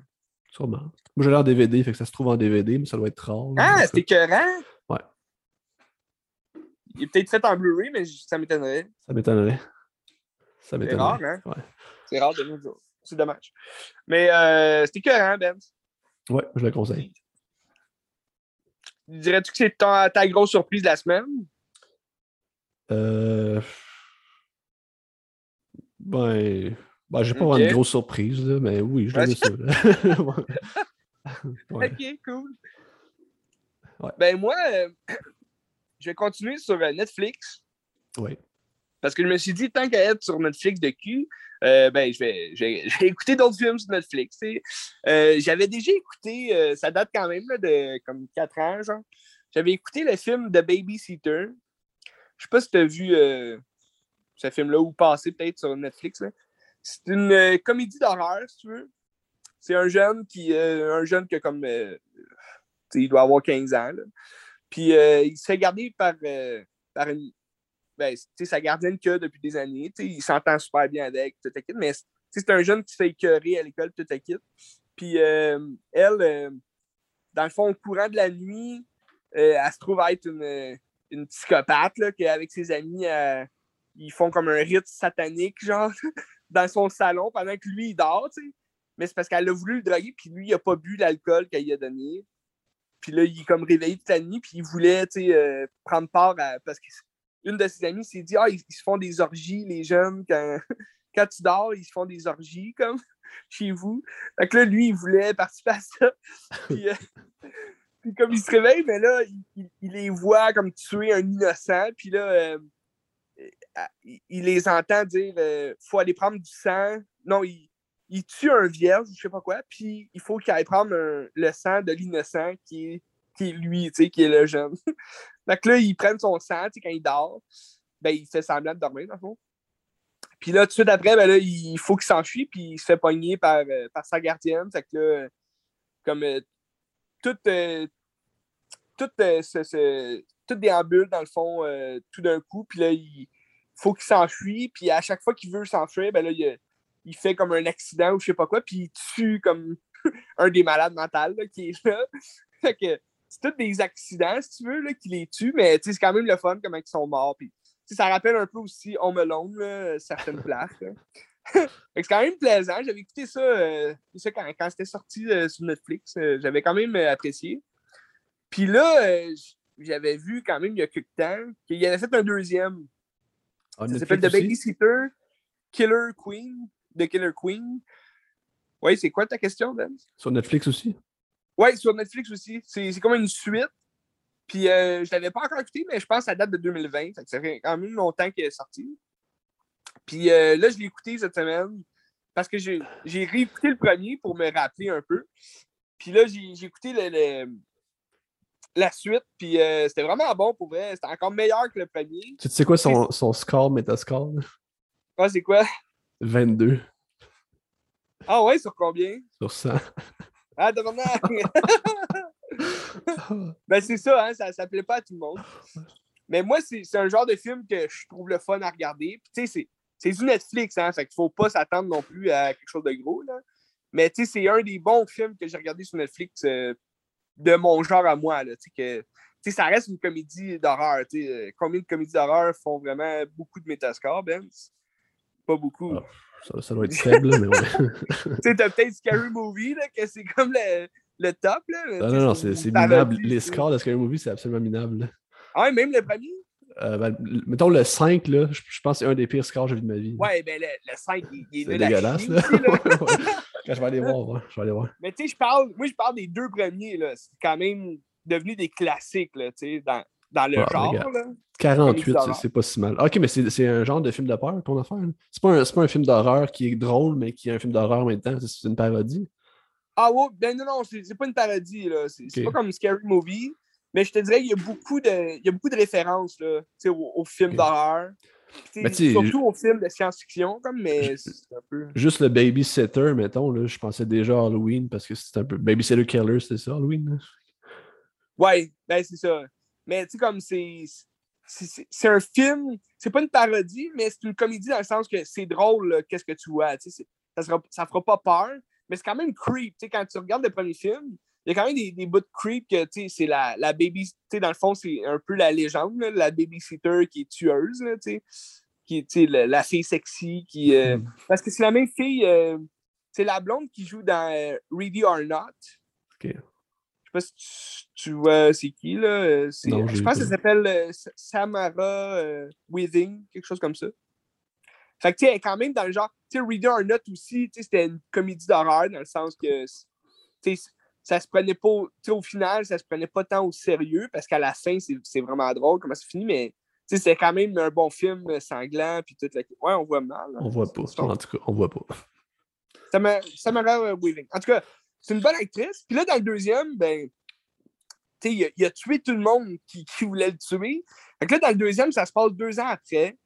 Speaker 2: Sûrement. Moi, j'ai l'air DVD, fait que ça se trouve en DVD, mais ça doit être rare.
Speaker 1: Ah, c'était écœurant!
Speaker 2: Ouais.
Speaker 1: Il est peut-être fait en Blu-ray, mais ça m'étonnerait.
Speaker 2: Ça m'étonnerait. Ça
Speaker 1: C'est rare, hein?
Speaker 2: Ouais.
Speaker 1: C'est rare de nous dire. C'est dommage. Mais euh, c'était écœurant, Ben.
Speaker 2: ouais, je le conseille.
Speaker 1: Dirais-tu que c'est ta, ta grosse surprise de la semaine?
Speaker 2: Euh... Ben, ben je vais pas avoir une grosse surprise, là, mais oui, je donne ça. Ouais.
Speaker 1: Ok, cool.
Speaker 2: Ouais.
Speaker 1: Ben moi, euh, je vais continuer sur euh, Netflix.
Speaker 2: Ouais.
Speaker 1: Parce que je me suis dit, tant qu'à être sur Netflix de cul, euh, ben, je vais, je vais- je vais écouter d'autres films sur Netflix. Euh, J'avais déjà écouté, ça date quand même là, de comme 4 ans, genre. J'avais écouté le film The Babysitter. Je sais pas si tu as vu ce film-là ou passé peut-être sur Netflix. là. C'est une euh, comédie d'horreur, si tu veux. C'est un jeune qui euh, un jeune qui a comme euh, il doit avoir 15 ans. Puis il se fait garder par, par une ben, sa gardienne a depuis des années. tu sais, Il s'entend super bien avec, tout à mais c'est un jeune qui se fait écœurer à l'école, tout à. Puis elle, dans le fond, au courant de la nuit, elle se trouve à être une, une psychopathe, là, qu'avec ses amis, ils font comme un rite satanique, genre, dans son salon pendant que lui, il dort, tu sais. Mais c'est parce qu'elle a voulu le droguer, puis lui, il a pas bu l'alcool qu'elle lui a donné. Puis là, il est comme réveillé toute la nuit, puis il voulait, tu sais, euh, prendre part à... Parce que une de ses amies s'est dit Ah, ils, ils se font des orgies, les jeunes, quand, quand tu dors, ils se font des orgies, comme chez vous. Fait que là, lui, il voulait participer à ça. Puis, euh, puis comme il se réveille, mais là, il, il- les voit comme tuer un innocent. Puis là, euh, il, les entend dire euh, faut aller prendre du sang. Non, il, il tue un vierge, je sais pas quoi. Puis il faut qu'il aille prendre le sang de l'innocent qui est, qui est lui, tu sais, qui est le jeune. Que là, ils prennent son sang, tu quand il dort, ben, il fait semblant de dormir, dans le fond. Puis là, tout de suite après, ben là, il faut qu'il s'enfuit, puis il se fait pogner par, euh, par sa gardienne. Fait que comme euh, tout, euh, tout, euh, ce- tout déambule, dans le fond, euh, tout d'un coup, puis là, il faut qu'il s'enfuit, puis à chaque fois qu'il veut s'enfuir, ben là, il, fait comme un accident ou je sais pas quoi, puis il tue comme un des malades mentales qui est là. Que c'est tous des accidents, si tu veux, là, qui les tuent, mais c'est quand même le fun comment ils sont morts. Puis, ça rappelle un peu aussi Home Alone, là, certaines places. c'est quand même plaisant. J'avais écouté ça, euh, quand, quand c'était sorti euh, sur Netflix. J'avais quand même apprécié. Puis là, j'avais vu quand même il y a quelques temps qu'il avait fait un deuxième.
Speaker 2: Ah,
Speaker 1: Ça s'appelle The? Babysitter Killer Queen. The Killer Queen. Oui, c'est quoi ta question, Dan?
Speaker 2: Sur Netflix aussi?
Speaker 1: Oui, sur Netflix aussi. C'est comme une suite. Puis euh, je l'avais pas encore écouté, mais je pense que ça date de 2020. Fait que ça fait quand même longtemps qu'il est sorti. Puis euh, là, je l'ai écouté cette semaine parce que j'ai réécouté le premier pour me rappeler un peu. Puis là, j'ai j'ai écouté le- le- la suite, puis euh, c'était vraiment bon pour vrai. C'était encore meilleur que le premier.
Speaker 2: Tu sais quoi son, son score, Metascore? là?
Speaker 1: Ah, c'est quoi?
Speaker 2: 22
Speaker 1: Ah ouais, sur combien?
Speaker 2: sur 100.
Speaker 1: Ah, demande Ben, c'est ça, hein, ça ne plaît pas à tout le monde. Mais moi, c'est un genre de film que je trouve le fun à regarder. Puis, tu sais, c'est- c'est du Netflix, hein, fait qu'il faut pas s'attendre non plus à quelque chose de gros, là. Mais, tu sais, c'est un des bons films que j'ai regardé sur Netflix euh, de mon genre à moi, là. Que- ça reste une comédie d'horreur. Euh, Combien de comédies d'horreur font vraiment beaucoup de métascore, Ben? Pas beaucoup.
Speaker 2: Ah. Ça, ça doit être faible, mais ouais.
Speaker 1: Tu sais, t'as peut-être Scary Movie, là, que c'est comme le, le top, là. mais,
Speaker 2: Non, non, non, c'est minable. Les scores de Scary Movie, c'est absolument minable. là.
Speaker 1: Ah, ouais, même le premier?
Speaker 2: Euh, ben, mettons le 5, là, je, je pense que c'est un des pires scores que j'ai vu de ma vie.
Speaker 1: Ouais, ben le, le 5, il, il est
Speaker 2: dégueulasse.
Speaker 1: chier
Speaker 2: Là.
Speaker 1: aussi, là.
Speaker 2: Je vais aller voir, ouais, je vais aller voir.
Speaker 1: Mais tu sais, je parle, moi, je parle des deux premiers, là. C'est quand même devenu des classiques, là, tu sais, dans, dans le genre,
Speaker 2: regarde.
Speaker 1: là.
Speaker 2: 48, c'est- pas si mal. Ok, mais c'est un genre de film de peur, ton affaire. C'est pas, un- pas un film d'horreur qui est drôle, mais qui est un film d'horreur en même temps. C'est- une parodie.
Speaker 1: Ah ouais, ben non, non, c'est pas une parodie, là. C'est pas comme Scary Movie, mais je te dirais qu'il y a beaucoup de, il y a beaucoup de références, là, tu sais, aux, aux films
Speaker 2: Ok.
Speaker 1: d'horreur.
Speaker 2: Mais
Speaker 1: Surtout aux films de science-fiction, comme, mais c'est un peu...
Speaker 2: Juste le Babysitter, mettons, là, je pensais déjà à Halloween parce que c'est un peu. Babysitter Killer, c'était ça, Halloween. là?
Speaker 1: Ouais, ben c'est ça. Mais tu sais, comme c'est. c'est- C'est c'est un film, c'est pas une parodie, mais c'est une comédie dans le sens que c'est drôle, qu'est-ce que tu vois. c'est- Ça, sera, ça fera pas peur, mais c'est quand même creep. tu sais, Quand tu regardes le premier film, il y a quand même des, des bouts de creep que tu sais, c'est la, la baby. tu sais, Dans le fond, c'est un peu la légende, là, la babysitter qui est tueuse, là, tu sais, qui est la, la fille sexy. qui euh,
Speaker 2: Hmm.
Speaker 1: Parce que c'est la même fille, euh, c'est la blonde qui joue dans euh, Ready or Not.
Speaker 2: Ok.
Speaker 1: Je sais pas si tu, tu vois c'est qui, là.
Speaker 2: Non,
Speaker 1: je pense que ça s'appelle euh, Sa- Samara Withing, quelque chose comme ça. Fait que, tu sais, quand même dans le genre, tu sais, Reader or Not aussi, tu sais, c'était une comédie d'horreur dans le sens que, tu sais, ça se prenait pas, tu sais, au final, ça se prenait pas tant au sérieux parce qu'à la fin, c'est vraiment drôle comment c'est fini, mais c'est quand même un bon film sanglant, puis tout. Ouais, on voit mal.
Speaker 2: Hein. On voit pas. En tout cas, on voit pas.
Speaker 1: Ça me euh, Weaving. En tout cas, c'est une bonne actrice. Puis là, dans le deuxième, ben, tu sais, il, a tué tout le monde qui, qui, voulait le tuer. Fait que là, dans le deuxième, ça se passe deux ans après.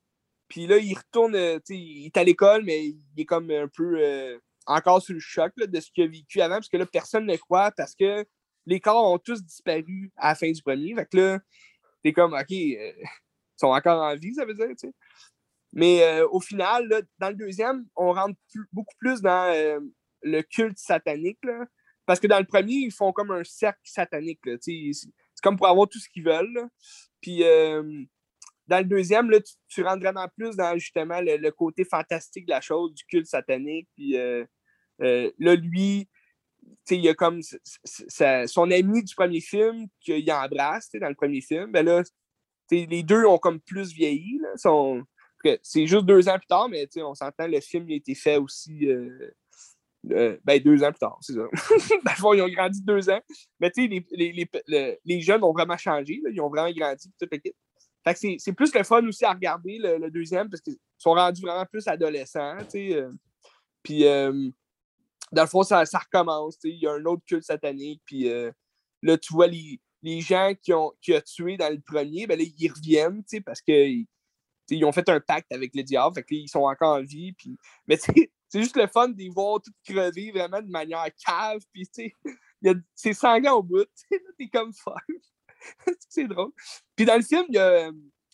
Speaker 1: Puis là, il retourne, euh, tu sais, il est à l'école, mais il est comme un peu euh, encore sous le choc de ce qu'il a vécu avant, parce que là, personne ne croit, parce que les corps ont tous disparu à la fin du premier. Fait que là, t'es comme, OK, sont encore en vie, ça veut dire, tu sais. Mais euh, au final, dans le deuxième, on rentre beaucoup plus dans euh, le culte satanique. parce que dans le premier, ils font comme un cercle satanique. C'est comme pour avoir tout ce qu'ils veulent. Puis euh, dans le deuxième, là, tu, rentres vraiment plus dans justement le, côté fantastique de la chose, du culte satanique. Puis là, lui, il y a comme son ami du premier film qu'il embrasse dans le premier film. Ben là, les deux ont comme plus vieilli. C'est juste deux ans plus tard, mais on s'entend, le film a été fait aussi euh, euh, ben, deux ans plus tard, c'est ça. Le ils ont grandi deux ans. Mais les, les, les, jeunes ont vraiment changé. Ils ont vraiment grandi. Tout c'est plus le fun aussi à regarder le, deuxième parce qu'ils sont rendus vraiment plus adolescents. Euh. puis dans le fond, ça, ça recommence. Il y a un autre culte satanique. Puis là, tu vois les, les gens qui ont, qui tué dans le premier, ben ils reviennent, parce qu'ils ils ont fait un pacte avec le diable, fait que, ils sont encore en vie. Puis... Mais c'est juste le fun de les voir tout crever vraiment de manière cave, puis c'est sanglant au bout, t'es comme fun. c'est drôle. Puis dans le film, il y a,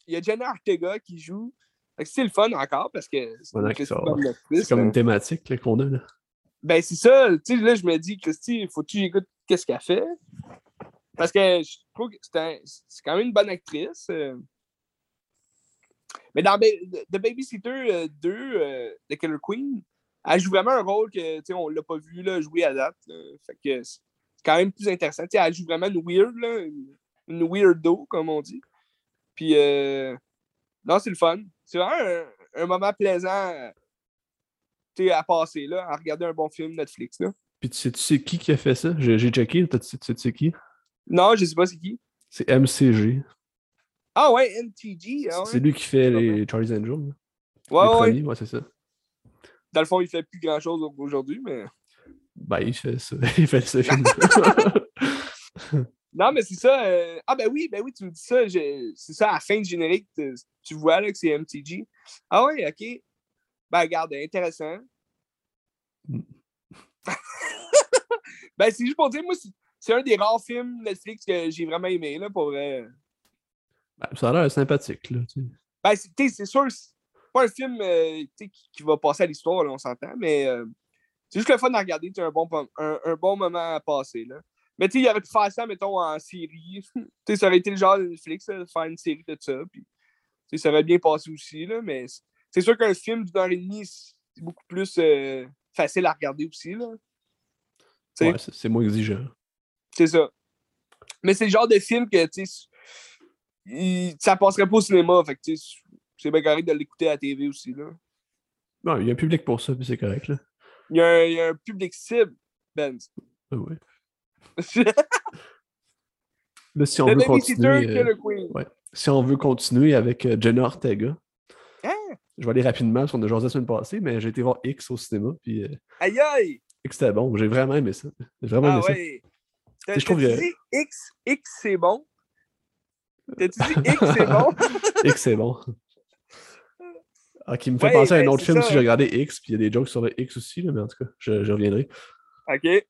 Speaker 1: il y a Jenna Ortega qui joue. C'est le fun encore parce que
Speaker 2: c'est comme une thématique qu'on a. Là.
Speaker 1: Ben, c'est ça. Tu sais, là, je me dis, Christy, faut que tu écoutes qu'est-ce qu'elle fait? Parce que je trouve que c'est quand même une bonne actrice. Euh. Mais dans The Babysitter 2 euh, euh, de Killer Queen, elle joue vraiment un rôle que on ne l'a pas vu là, jouer à date. Fait que c'est quand même plus intéressant. elle joue vraiment une weird, là, une, weirdo, comme on dit. Puis non, c'est le fun. C'est vraiment un, moment plaisant à passer là, à regarder un bon film Netflix. Là.
Speaker 2: Puis tu sais, tu sais qui qui a fait ça? J'ai checké, tu sais, tu sais qui?
Speaker 1: Non, je sais pas c'est qui.
Speaker 2: C'est MCG.
Speaker 1: Ah ouais, MTG. Ah
Speaker 2: c'est lui qui fait les Charlie's Angels.
Speaker 1: Ouais,
Speaker 2: ouais. ouais c'est ça.
Speaker 1: Dans le fond, il fait plus grand chose aujourd'hui, mais.
Speaker 2: Ben, il fait ça. Il fait ce film.
Speaker 1: non, mais c'est ça. Euh, ah, ben oui, ben oui, tu me dis ça. C'est ça, à la fin du générique, tu vois là, que c'est MTG. Ah ouais, ok. Ben, regarde, intéressant. Mm. ben, c'est juste pour dire, moi, c'est un des rares films Netflix que j'ai vraiment aimé, là, pour vrai.
Speaker 2: Ben, ça a l'air sympathique, là.
Speaker 1: Ben, c'est sûr, c'est pas un film euh, qui, qui, va passer à l'histoire, on s'entend, mais euh, c'est juste le fun à regarder, un bon, un, un, bon moment à passer, là. Mais tu sais, il aurait pu faire ça, mettons, en série. tu ça aurait été le genre de Netflix, de faire une série de ça, puis ça aurait bien passé aussi, là, mais c'est sûr qu'un film d'une heure et demie, c'est beaucoup plus euh, facile à regarder aussi, là.
Speaker 2: Ouais, c'est moins exigeant.
Speaker 1: C'est ça. Mais c'est le genre de film que, tu sais, ça passerait pas au cinéma. Fait que, c'est bien correct de l'écouter à la TV aussi, là.
Speaker 2: Non, il y a un public pour ça, puis c'est correct, là.
Speaker 1: Il y, a un, il y, a un, public cible, Ben.
Speaker 2: oui. Là, si on veut continuer... Euh, ouais. Si on veut continuer avec euh, Jenna Ortega, hein? je vais aller rapidement, parce qu'on a joué la semaine passée, mais j'ai été voir X au cinéma, puis... Euh,
Speaker 1: aïe aïe!
Speaker 2: X, c'était bon. J'ai vraiment aimé ça. J'ai vraiment
Speaker 1: ah,
Speaker 2: aimé
Speaker 1: ouais. ça. T'as-tu dit X, X c'est bon? T'as-tu dit X c'est bon?
Speaker 2: X c'est bon. Ah, qui me fait penser à un ben, autre film si j'ai regardé X, puis il y a des jokes sur le X aussi, là, mais en tout cas, je, reviendrai.
Speaker 1: OK.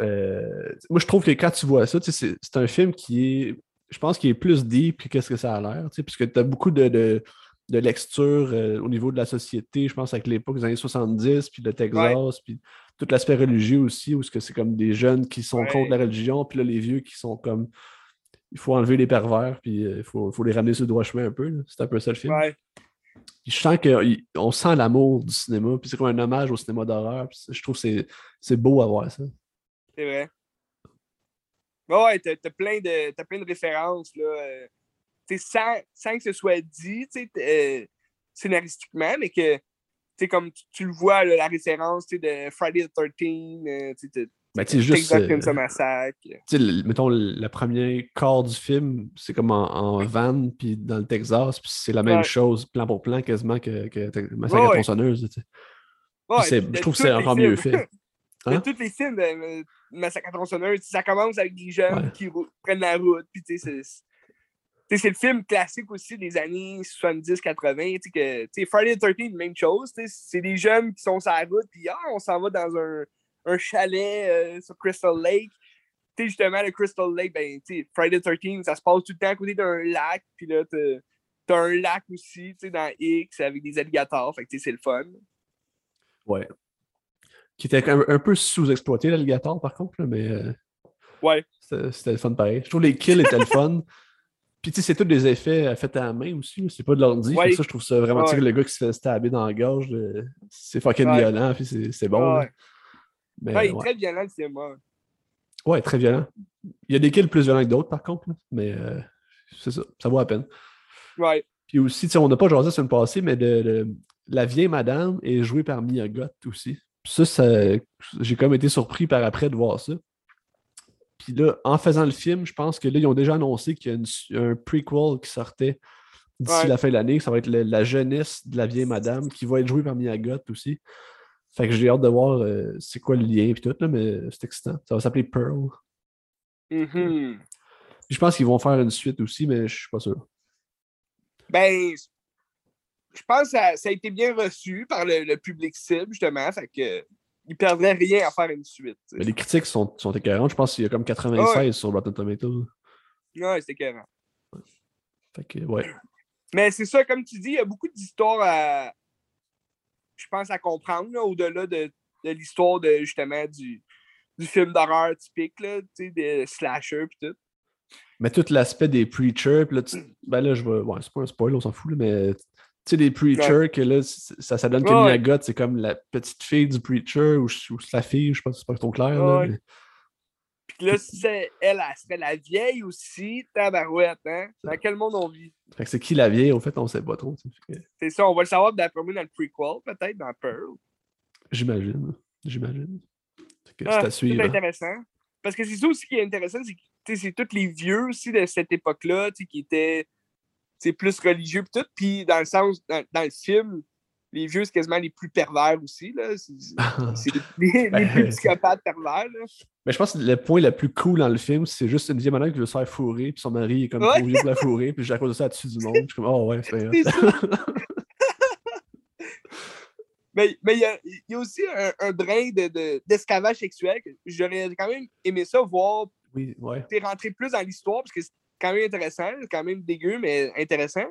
Speaker 2: Euh, moi, je trouve que quand tu vois ça, c'est un film qui est, je pense qu'il est plus deep que qu'est-ce que ça a l'air, puisque tu as beaucoup de, de, de lecture euh, au niveau de la société, je pense avec l'époque des années 70, puis le Texas, puis tout l'aspect religieux aussi, où c'est comme des jeunes qui sont contre la religion, puis là, les vieux qui sont comme il faut enlever les pervers, puis euh, il faut, faut, les ramener sur le droit chemin un peu. C'est un peu ça le film. Je sens qu'on sent l'amour du cinéma, puis c'est comme un hommage au cinéma d'horreur. Je trouve que c'est beau à voir ça.
Speaker 1: C'est vrai. Ouais, t'as as plein, de, as plein de références. Là, euh, sans, sans, que ce soit dit euh, scénaristiquement, mais que comme tu, tu le vois, là, la référence de Friday the 13, euh, tu
Speaker 2: Ben, tu sais, juste.
Speaker 1: Texas
Speaker 2: euh,
Speaker 1: Massacre.
Speaker 2: le- mettons, le, premier quart du film, c'est comme en, en van, puis dans le Texas, puis c'est la même
Speaker 1: Ouais.
Speaker 2: chose, plan pour plan, quasiment, que, Massacre
Speaker 1: Ouais,
Speaker 2: à tronçonneuse.
Speaker 1: Ouais,
Speaker 2: je trouve que c'est encore mieux fait.
Speaker 1: De
Speaker 2: Hein?
Speaker 1: tous les films euh, Massacre à tronçonneuse, ça commence avec des jeunes
Speaker 2: Ouais.
Speaker 1: qui prennent la route, puis tu sais, c'est- le film classique aussi des années 70-80. tu sais, Friday the 13, même chose. C'est des jeunes qui sont sur la route, puis ah, on s'en va dans un, un chalet euh, sur Crystal Lake. Tu sais, justement, le Crystal Lake, ben, tu sais, Friday the 13, ça se passe tout le temps à côté d'un lac, puis là, t'as t'as un lac aussi, tu sais, dans X avec des alligators. Fait que, tu sais, c'est le fun.
Speaker 2: Ouais. Qui était un, un peu sous-exploité, l'alligator, par contre, là, mais euh,
Speaker 1: Ouais.
Speaker 2: c'était le fun pareil. Je trouve les kills étaient le fun. Puis, tu sais, c'est tous des effets euh, faits à la main aussi. C'est pas de l'ordi.
Speaker 1: Ouais.
Speaker 2: Ça, je trouve ça vraiment.
Speaker 1: Ouais.
Speaker 2: le gars qui se fait stabber dans la gorge, là, c'est fucking
Speaker 1: Ouais.
Speaker 2: violent, puis c'est c'est bon. Mais,
Speaker 1: Ouais, il est très violent, le cinéma.
Speaker 2: Ouais, très violent. Il y a des kills plus violents que d'autres, par contre, là, mais euh, c'est ça, ça vaut la peine.
Speaker 1: Ouais.
Speaker 2: Puis aussi, tu sais, on n'a pas jasé sur le passé, mais de, de- la vieille madame est jouée par Mia Goth aussi. Ça, ça- j'ai comme été surpris par après de voir ça. Puis là, en faisant le film, je pense que là, ils ont déjà annoncé qu'il y a une un prequel qui sortait d'ici
Speaker 1: Ouais.
Speaker 2: la fin de l'année. Ça va être le- la jeunesse de la vieille madame qui va être jouée par Mia Goth aussi. Fait que j'ai hâte de voir euh, c'est quoi le lien et tout, là, mais c'est excitant. Ça va s'appeler Pearl.
Speaker 1: Mhm.
Speaker 2: Puis je pense qu'ils vont faire une suite aussi, mais je suis pas sûr.
Speaker 1: Ben, je pense que ça, ça a été bien reçu par le, le public cible, justement. Fait que il perdrait rien à faire une suite.
Speaker 2: Mais les critiques sont, sont écœurantes. Je pense qu'il y a comme 96 sur Rotten Tomatoes.
Speaker 1: Ouais, c'est écœurant.
Speaker 2: Fait que, ouais.
Speaker 1: Mais c'est ça, comme tu dis, il y a beaucoup d'histoires à. Je pense à comprendre, là, au-delà de, de l'histoire de justement du, du film d'horreur typique, là, des slashers pis tout.
Speaker 2: Mais tout l'aspect des preachers, puis là, tu- ben là, je vais. Ouais, c'est pas un spoil, on s'en fout, là, mais sais, des preachers, que là, ça, ça donne que
Speaker 1: Ouais.
Speaker 2: Mia c'est comme la petite fille du preacher ou, ou la fille, je pense que c'est pas trop clair. là, mais-
Speaker 1: Puis là, si c'est- elle, elle serait la vieille aussi, tabarouette, hein? Dans quel monde on vit?
Speaker 2: Fait que c'est qui la vieille, au fait, on sait pas trop.
Speaker 1: C'est ça, on va le savoir d'après moi dans le prequel, peut-être, dans Pearl.
Speaker 2: J'imagine. J'imagine.
Speaker 1: Ah,
Speaker 2: c'est suivre. hein.
Speaker 1: intéressant. Parce que c'est ça aussi qui est intéressant, c'est que tu sais, c'est tous les vieux aussi de cette époque-là qui étaient sais, plus religieux pis tout. Puis dans le sens, dans, dans le film, les vieux, c'est quasiment les plus pervers aussi. là. C'est c'est les, les plus psychopathes pervers. Là.
Speaker 2: Mais je pense que le point le plus cool dans le film, c'est juste une vieille madame qui veut se faire fourrer, puis son mari est comme
Speaker 1: Ouais.
Speaker 2: vieux pour la fourrer, puis à cause de ça, tue du monde. Je suis comme, oh ouais, c'est
Speaker 1: C'est. Mais mais il y, y a aussi un, un brin de- de- d'esclavage sexuel que j'aurais quand même aimé ça voir
Speaker 2: Oui, ouais.
Speaker 1: t'es rentré plus dans l'histoire parce que c'est quand même intéressant, quand même dégueu, mais intéressant.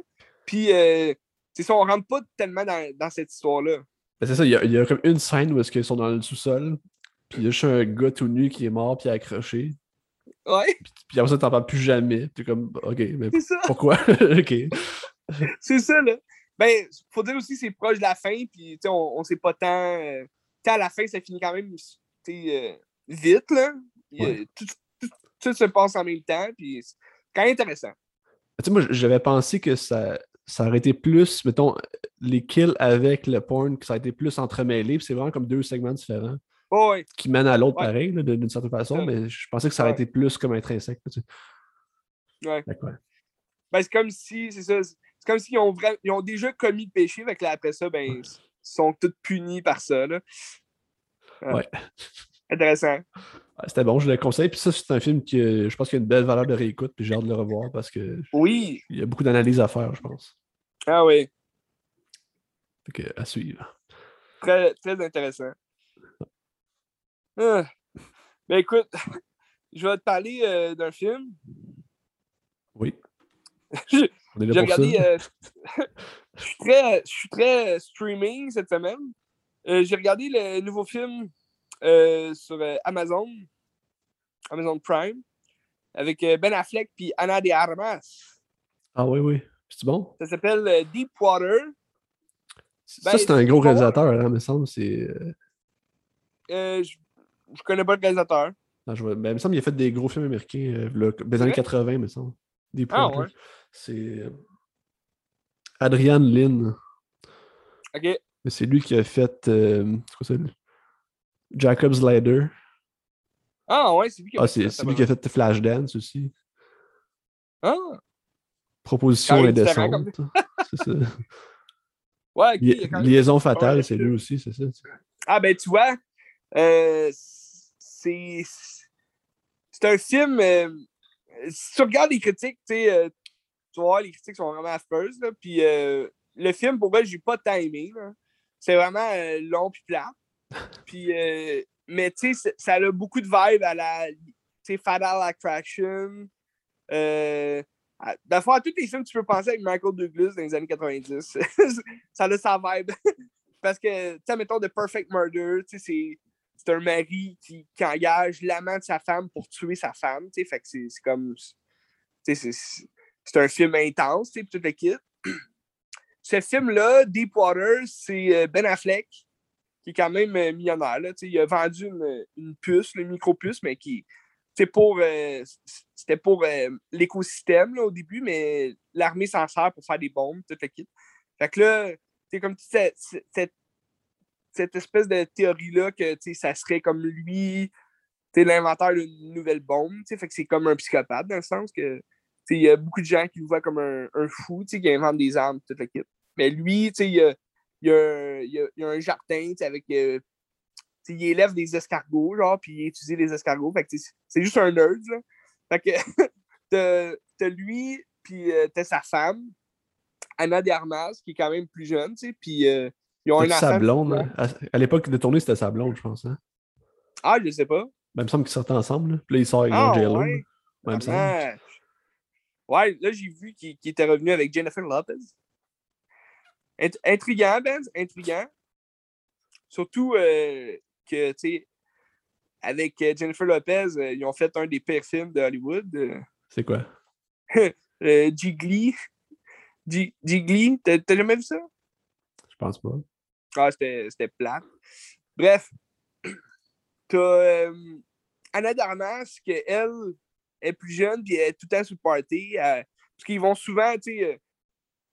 Speaker 1: Puis, euh, c'est ça, on rentre pas tellement dans, dans cette histoire-là.
Speaker 2: Ben, c'est ça, il y, a, il y a comme une scène où est-ce qu'ils sont dans le sous-sol, puis il y a juste un gars tout nu qui est mort puis accroché,
Speaker 1: Ouais,
Speaker 2: puis après ça, t'en parles plus jamais. T'es comme, ok, mais pourquoi? ok.
Speaker 1: C'est ça, là. Ben, faut dire aussi, c'est proche de la fin, puis, tu sais, on, on sait pas tant. euh, à la fin, ça finit quand même, euh, vite, là.
Speaker 2: Ouais.
Speaker 1: tout, tout- tout se passe en même temps, puis quand même intéressant.
Speaker 2: Tu sais, moi, j'avais pensé que ça, ça aurait été plus, mettons, les kills avec le porn, que ça a été plus entremêlé, puis c'est vraiment comme deux segments différents
Speaker 1: Oh,
Speaker 2: qui mènent à l'autre
Speaker 1: Ouais.
Speaker 2: pareil, d'une certaine façon, mais je pensais que ça aurait
Speaker 1: Ouais.
Speaker 2: été plus comme intrinsèque. là, tu sais.
Speaker 1: Ouais.
Speaker 2: Ouais.
Speaker 1: Ben, c'est comme si, c'est ça, c'est comme s'ils ont, vra- ils ont déjà commis le péché, là, après ça, ben, ils sont tous punis par ça, là.
Speaker 2: Ouais.
Speaker 1: Intéressant.
Speaker 2: Ouais, C'était bon, je le conseille. Puis ça, c'est un film qui, euh, je pense qu'il a une belle valeur de réécoute, puis j'ai hâte de le revoir parce qu'il
Speaker 1: Oui.
Speaker 2: y a beaucoup d'analyses à faire, je pense.
Speaker 1: Ah oui.
Speaker 2: Fait que, à suivre.
Speaker 1: Très, très intéressant. Ah. Ben écoute, je vais te parler euh, d'un film.
Speaker 2: Oui.
Speaker 1: J'ai
Speaker 2: On est là
Speaker 1: j'ai
Speaker 2: pour ça.
Speaker 1: regardé. euh, je suis très, je suis très streaming cette semaine. Euh, J'ai regardé le nouveau film euh, sur euh, Amazon, Amazon Prime, avec euh, Ben Affleck puis Anna de Armas.
Speaker 2: Ah oui, oui. C'est bon?
Speaker 1: Ça s'appelle euh, Deepwater.
Speaker 2: ça,
Speaker 1: Ben,
Speaker 2: c'est un gros réalisateur, hein, me semble. C'est. euh,
Speaker 1: je, je connais pas le réalisateur.
Speaker 2: non, je vois- ben, il me semble qu'il a fait des gros films américains, euh, là, des
Speaker 1: vrai?
Speaker 2: années 80, me semble. Des
Speaker 1: Ah, ouais.
Speaker 2: C'est. Adrian Lynn.
Speaker 1: OK.
Speaker 2: Mais C'est lui qui a fait. euh, c'est quoi ça? Jacob's Ladder.
Speaker 1: Ah ouais, c'est lui qui a
Speaker 2: Ah,
Speaker 1: fait
Speaker 2: c'est lui qui a fait Flashdance aussi.
Speaker 1: Ah,
Speaker 2: Proposition indécente. C'est ça.
Speaker 1: ouais, ok, il y
Speaker 2: Li-
Speaker 1: a quand même-
Speaker 2: Liaison fatale,
Speaker 1: Ouais,
Speaker 2: c'est lui aussi, c'est ça.
Speaker 1: Ah, ben, tu vois, euh, c'est. C'est un film. euh, si tu regardes les critiques, tu euh, tu vas voir, les critiques sont vraiment affreuses. Là, puis le film, pour moi, j'ai pas tant aimé. là. C'est vraiment long puis plat. Euh, mais tu sais, ça a beaucoup de vibes à la Fatal Attraction. Euh, à- à tous les films que tu peux penser avec Michael Douglas dans les années 90, ça a sa vibe. Parce que, tu mettons, The Perfect Murder, tu sais, c'est un mari qui, qui engage l'amant de sa femme pour tuer sa femme, c'est comme, c'est- un film intense, tu sais, tout le kit. Ce film-là, Deepwater, c'est euh, Ben Affleck, qui est quand même euh, millionnaire, là, il a vendu une, une puce, le micro-puce, mais qui, pour, euh, c'était pour euh, l'écosystème, au début, mais l'armée s'en sert pour faire des bombes, tout le kit. Fait que là, c'est comme cette, cette, espèce de théorie-là que ça serait comme lui, l'inventeur d'une nouvelle bombe. Fait que c'est comme un psychopathe dans le sens que il y a beaucoup de gens qui le voient comme un, fou qui invente des armes, toute l'équipe. Mais lui, il a, il y a un, il y a- il y a un jardin avec. euh, il élève des escargots, genre, puis il étudie les escargots. Fait que c'est juste un nerd, là. Fait que t'as lui, puis euh, t'as sa femme, Anna de Armas, qui est quand même plus jeune, tu sais, puis euh, ils ont un enfant.
Speaker 2: sa blonde. hein? À, à l'époque de tourner, c'était sa blonde, je pense. Hein?
Speaker 1: Ah, je sais pas.
Speaker 2: Ben, il me semble qu'ils sortaient ensemble. Là. Puis là, il sort avec
Speaker 1: Ah, ouais. Ah. Ouais, là, j'ai vu qu'il qu'il était revenu avec Jennifer Lopez. Int- intriguant, Ben, intriguant. Surtout euh, que, tu sais, avec euh, Jennifer Lopez, euh, ils ont fait un des pires films de Hollywood.
Speaker 2: C'est quoi?
Speaker 1: Jiggly. Ji- Jiggly, t'as jamais vu ça?
Speaker 2: Je pense pas.
Speaker 1: Ah, c'était plate. Bref, t'as euh, Anna Darmas, que elle est plus jeune, puis elle est tout le temps sur le party. parce qu'ils vont souvent, tu sais,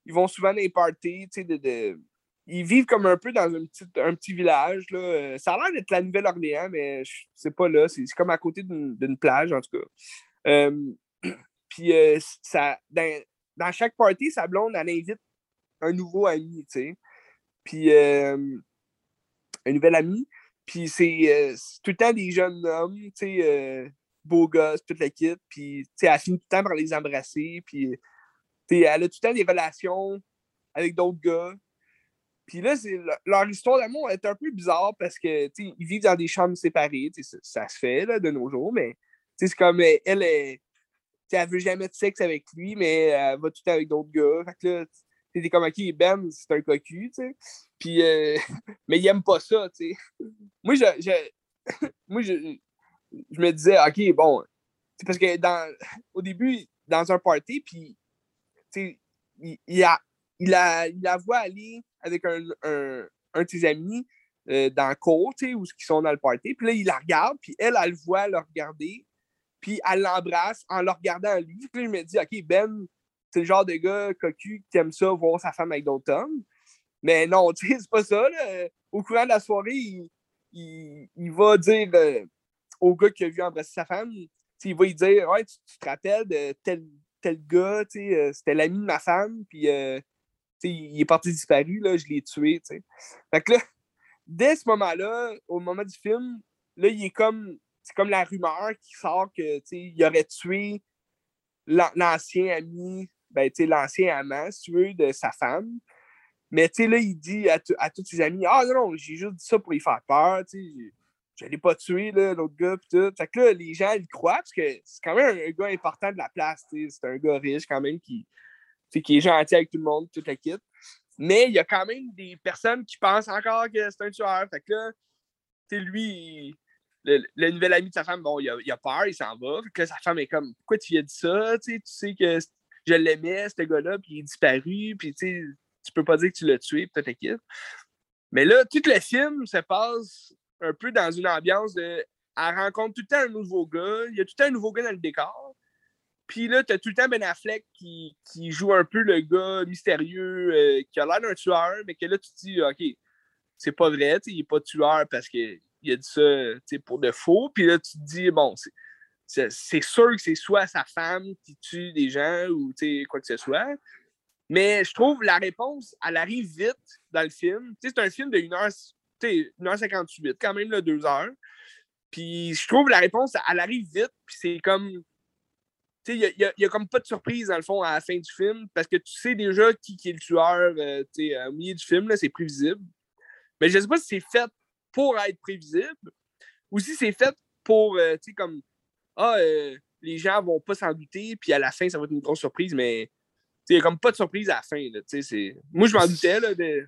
Speaker 1: ils vont souvent dans les parties, tu sais, de, Ils vivent comme un peu dans un petit, village, là. Euh, Ça a l'air d'être la Nouvelle-Orléans, mais c'est pas là. C'est comme à côté d'une plage, en tout cas. Euh, puis euh, ça, dans, chaque party, sa blonde, elle invite un nouveau ami, tu sais. Puis un nouvel ami. Puis c'est tout le temps des jeunes hommes, tu sais, beaux gosses, toute la kit. Puis, tu sais, elle finit tout le temps par les embrasser. Puis, elle a tout le temps des relations avec d'autres gars. Puis là, leur histoire d'amour est un peu bizarre parce que, ils vivent dans des chambres séparées. Ça, ça se fait, là, de nos jours, mais, c'est comme, euh, elle, elle veut jamais de sexe avec lui, mais elle va tout le temps avec d'autres gars. Fait que là, t'es comme, OK, Ben, c'est un cocu, tu sais. Puis, euh, mais il aime pas ça. Moi, je, je- moi je, je me disais, OK, bon, parce que dans, au début, dans un party, puis, il, a, il, a, il la voit aller avec un, un, de ses amis euh, dans le cours, où ils sont dans le party, puis là, il la regarde, puis elle, elle le voit le regarder, puis elle l'embrasse en le regardant à lui. Puis là, je me dis, OK, Ben, c'est le genre de gars cocu qui aime ça, voir sa femme avec d'autres hommes. Mais non, tu sais, c'est pas ça. Au courant de la soirée, il, il, va dire euh, au gars qui a vu embrasser sa femme, il va lui dire Ouais, tu, tu te rappelles de tel, tel gars, euh, c'était l'ami de ma femme, puis euh, il est parti disparu, là, je l'ai tué. tu sais. Fait que là, dès ce moment-là, au moment du film, là, il est comme. C'est comme la rumeur qui sort que il aurait tué l'an- l'ancien ami, ben, l'ancien amant, si tu veux, de sa femme. Mais là, il dit à, tous ses amis Ah non, non, j'ai juste dit ça pour lui faire peur, Je l'ai pas tué, l'autre gars, pis tout. Fait que là, les gens, ils croient, parce que c'est quand même un, gars important de la place. C'est un gars riche, quand même, qui, qui est gentil avec tout le monde, toute la. Mais il y a quand même des personnes qui pensent encore que c'est un tueur. Fait que là, tu lui, le, nouvel ami de sa femme, bon, il a, il a peur, il s'en va. Fait que là, sa femme est comme Pourquoi tu lui as dit ça? Tu sais, que je l'aimais, ce gars-là, puis il est disparu, puis tu peux pas dire que tu l'as tué, peut-être. Mais là, tout le film se passe un peu dans une ambiance de. Elle rencontre tout le temps un nouveau gars, il y a tout le temps un nouveau gars dans le décor. Puis là, t'as tout le temps Ben Affleck qui, qui joue un peu le gars mystérieux, euh, qui a l'air d'un tueur, mais que là, tu te dis, OK, c'est pas vrai, il n'est pas tueur parce qu'il a dit ça pour de faux. Puis là, tu te dis, bon, c'est sûr que c'est soit sa femme qui tue des gens ou quoi que ce soit. Mais je trouve la réponse, elle arrive vite dans le film. C'est un film de 1h, 1h58, quand même, là, 2 heures. Puis je trouve la réponse, elle arrive vite. Puis c'est comme. Il n'y a, a, comme pas de surprise, dans le fond, à la fin du film, parce que tu sais déjà qui, qui est le tueur euh, au milieu du film, c'est prévisible. Mais je ne sais pas si c'est fait pour être prévisible ou si c'est fait pour, euh, tu sais, comme, ah, euh, les gens vont pas s'en douter, puis à la fin, ça va être une grosse surprise, mais il n'y a comme pas de surprise à la fin. Là, Moi, je m'en doutais. Là, de...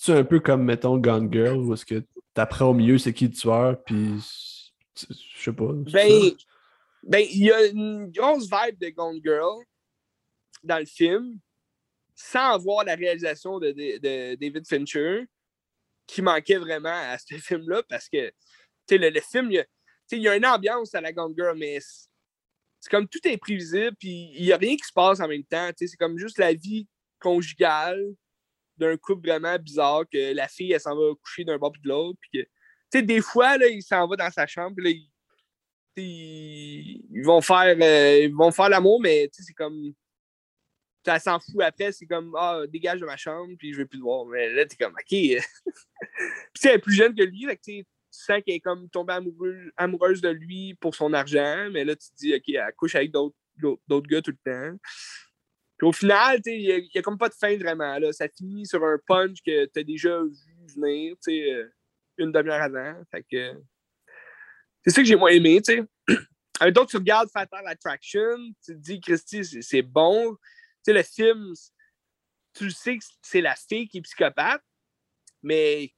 Speaker 2: C'est un peu comme, mettons, Gone Girl, où est-ce que tu apprends au milieu c'est qui le tueur, puis je sais pas.
Speaker 1: Ben, ben, il y a une grosse vibe de Gone Girl dans le film, sans avoir la réalisation de, de David Fincher qui manquait vraiment à ce film-là parce que le, le film, il y, a, une ambiance à la Gone Girl, mais c'est comme tout est prévisible, puis il n'y a rien qui se passe en même temps. C'est comme juste la vie conjugale d'un couple vraiment bizarre que la fille, elle s'en va coucher d'un bord puis de l'autre. Puis que, des fois, là, il s'en va dans sa chambre, là, ils, vont faire, euh, ils vont faire l'amour, mais c'est comme elle s'en fout après, c'est comme Ah, dégage de ma chambre, puis je veux plus te voir. Mais là, t'es comme OK. puis elle est plus jeune que lui, tu sens qu'elle est comme tombée amoureuse, de lui pour son argent, mais là, tu te dis OK, elle couche avec d'autres gars tout le temps. Au final, il n'y a, comme pas de fin vraiment. Là. Ça finit sur un punch que tu as déjà vu venir euh, une demi-heure avant. C'est ça que j'ai moins aimé. Donc, tu regardes Fatal Attraction, tu te dis, Christy, c'est bon sais, le film, tu sais que c'est la fille qui est psychopathe, mais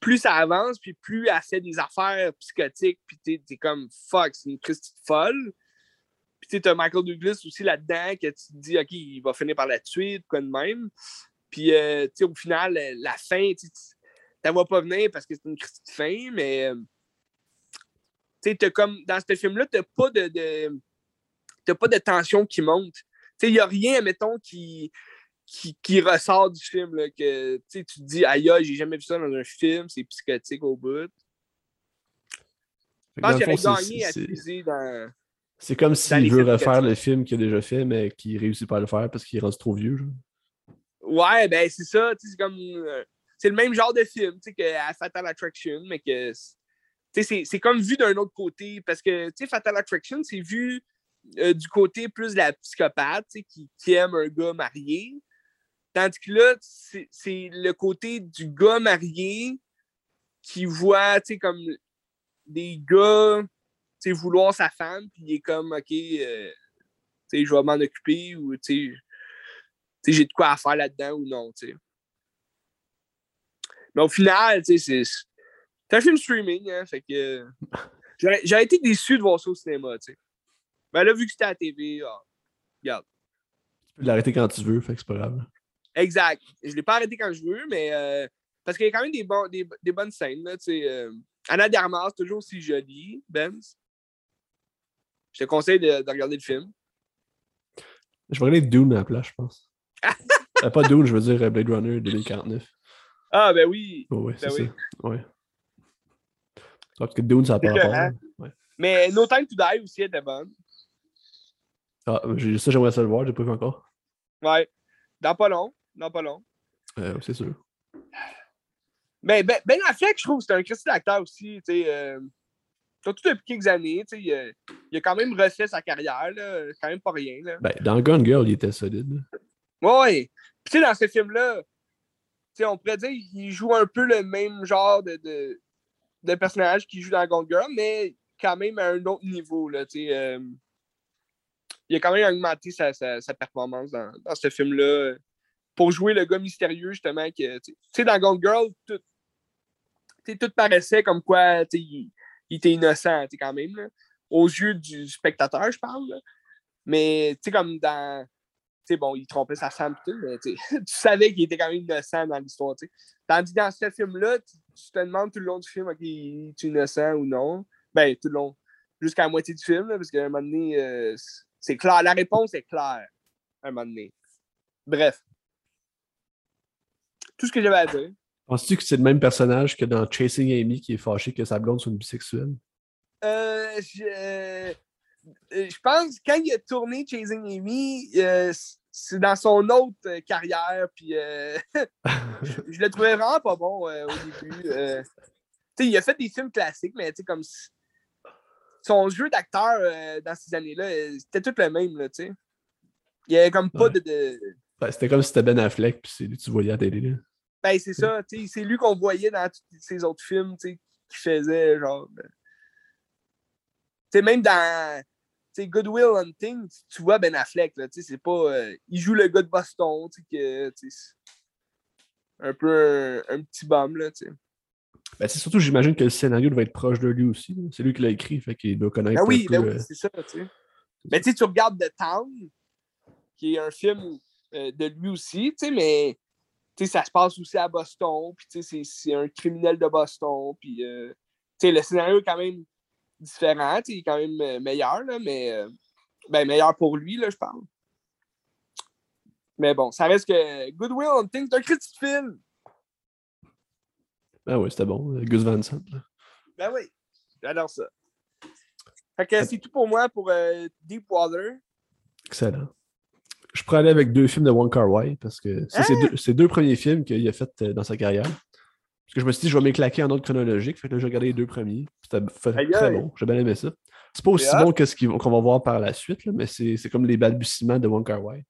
Speaker 1: plus ça avance, puis plus elle fait des affaires psychotiques, puis t'es comme fuck, c'est une Christie folle. Puis tu as Michael Douglas aussi là-dedans, que tu te dis, OK, il va finir par la tuer, quoi de même. Puis euh, au final, la fin, tu ne vois pas venir parce que c'est une Christie de fin, mais euh, comme dans ce film-là, tu n'as pas de, de pas de tension qui monte il n'y a rien, mettons, qui, qui, ressort du film, là, que tu te dis, aïe, j'ai jamais vu ça dans un film, c'est psychotique au bout. Je pense qu'il aurait gagné à utiliser dans.
Speaker 2: C'est comme s'il veut refaire le film qu'il a déjà fait, mais qu'il réussit pas à le faire parce qu'il est rendu trop vieux.
Speaker 1: Ouais, ben c'est ça. C'est comme. Euh, c'est le même genre de film que Fatal Attraction, mais que. C'est comme vu d'un autre côté. Parce que Fatal Attraction, c'est vu euh, du côté plus de la psychopathe qui, qui, aime un gars marié. Tandis que là, c'est le côté du gars marié qui voit comme des gars vouloir sa femme, puis il est comme, OK, euh, je vais m'en occuper ou j'ai de quoi à faire là-dedans ou non. Mais au final, c'est un film streaming, hein, fait que j'aurais été déçu de voir ça au cinéma. sais. Ben là, vu que c'était à la TV, ah, regarde.
Speaker 2: Tu peux l'arrêter quand tu veux, fait que c'est pas grave.
Speaker 1: Exact. Je l'ai pas arrêté quand je veux, mais euh, parce qu'il y a quand même des, bon, des, des bonnes scènes. Là, euh, Anna Dermas, toujours aussi jolie, Benz. Je te conseille de, de, regarder le film.
Speaker 2: Je vais regarder Dune à la place, je pense. euh, pas Dune, je veux dire euh, Blade Runner 2049.
Speaker 1: Ah, ben oui.
Speaker 2: Oh, ouais, ben c'est oui. ça. Ouais. Parce que Dune, ça n'a pas rapport. Ouais.
Speaker 1: Mais No Time to Die aussi était bonne.
Speaker 2: Ah, ça, j'aimerais ça le voir, j'ai pas vu encore.
Speaker 1: Ouais. Dans pas long. Dans pas long.
Speaker 2: Euh, c'est sûr.
Speaker 1: Mais Ben, ben Affleck, je trouve, c'est un critique d'acteur aussi. Tu sais, euh, surtout depuis quelques années. Il, a, il, a, quand même refait sa carrière. Là, quand même pas rien. Là.
Speaker 2: Ben, dans Gun Girl, il était solide.
Speaker 1: Puis, sais, dans ce film-là, on pourrait dire qu'il joue un peu le même genre de, de, de personnage qu'il joue dans Gone Girl, mais quand même à un autre niveau. Là, euh, il a quand même augmenté sa, sa, performance dans, dans ce film-là pour jouer le gars mystérieux, justement. Tu sais, dans Gone Girl, tout, tout paraissait comme quoi il, il, était innocent quand même, là, aux yeux du spectateur, je parle. Là. Mais tu sais, comme dans. Tu sais, bon, il trompait sa femme, tout, mais tu savais qu'il était quand même innocent dans l'histoire. Tandis que dans ce film-là, tu, te demandes tout le long du film, OK, es-tu innocent ou non? Ben, tout le long. Jusqu'à la moitié du film, parce qu'à un moment donné, euh, c'est clair. La réponse est claire à un moment donné. Bref. Tout ce que j'avais à dire.
Speaker 2: Penses-tu que c'est le même personnage que dans Chasing Amy qui est fâché que sa blonde soit une bisexuelle?
Speaker 1: Euh, je, euh, je pense que quand il a tourné Chasing Amy, euh, c'est dans son autre euh, carrière, puis euh, je, je le trouvais vraiment pas bon au début. Tu sais, il a fait des films classiques, mais tu sais, comme son jeu d'acteur dans ces années-là, c'était tout le même, là, tu sais. Il y avait comme pas
Speaker 2: Ouais.
Speaker 1: de, de-
Speaker 2: Ouais, C'était comme si c'était Ben Affleck, puis c'est lui que tu voyais à la télé. là.
Speaker 1: Ben, c'est ça, tu sais, c'est lui qu'on voyait dans tous ses autres films, tu sais, qu'il faisait, genre. euh, sais, même dans tu sais, Good Will Hunting, tu- vois Ben Affleck, là, tu sais, c'est pas. euh, il joue le gars de Boston, tu sais, que, un peu un, un petit bum, là, tu sais.
Speaker 2: Ben, c'est surtout, j'imagine que le scénario devait être proche de lui aussi. C'est lui qui l'a écrit, fait qu'il doit connaître
Speaker 1: Ben oui,
Speaker 2: peu.
Speaker 1: ben oui,
Speaker 2: euh,
Speaker 1: c'est ça, tu sais. Mais tu sais, tu regardes The Town, qui est un film euh, de lui aussi, tu sais, mais sais, ça se passe aussi à Boston, puis tu sais, c'est- un criminel de Boston, puis euh, tu sais, le scénario est quand même différent, tu sais, il est quand même euh, meilleur, là, mais euh, ben, meilleur pour lui, là, je parle. Mais bon, ça reste que Good Will Hunting, c'est un critique de film.
Speaker 2: Ah oui, c'était bon. Gus Van Sant.
Speaker 1: Ben oui, j'adore ça. Fait que c'est tout pour moi pour euh, Deepwater.
Speaker 2: Excellent. Je pourrais aller avec deux films de Wong Kar Wai parce que c'est
Speaker 1: Hein?
Speaker 2: deux, premiers films qu'il a fait euh, dans sa carrière. Parce que je me suis dit, je vais m'éclaquer en ordre chronologique. Fait que là, j'ai regardé les deux premiers. C'était très
Speaker 1: aïe.
Speaker 2: bon. J'ai bien aimé ça. C'est pas aussi
Speaker 1: hot.
Speaker 2: bon que ce qu'on va voir par la suite, là, mais c'est comme les balbutiements de Wong Kar Wai.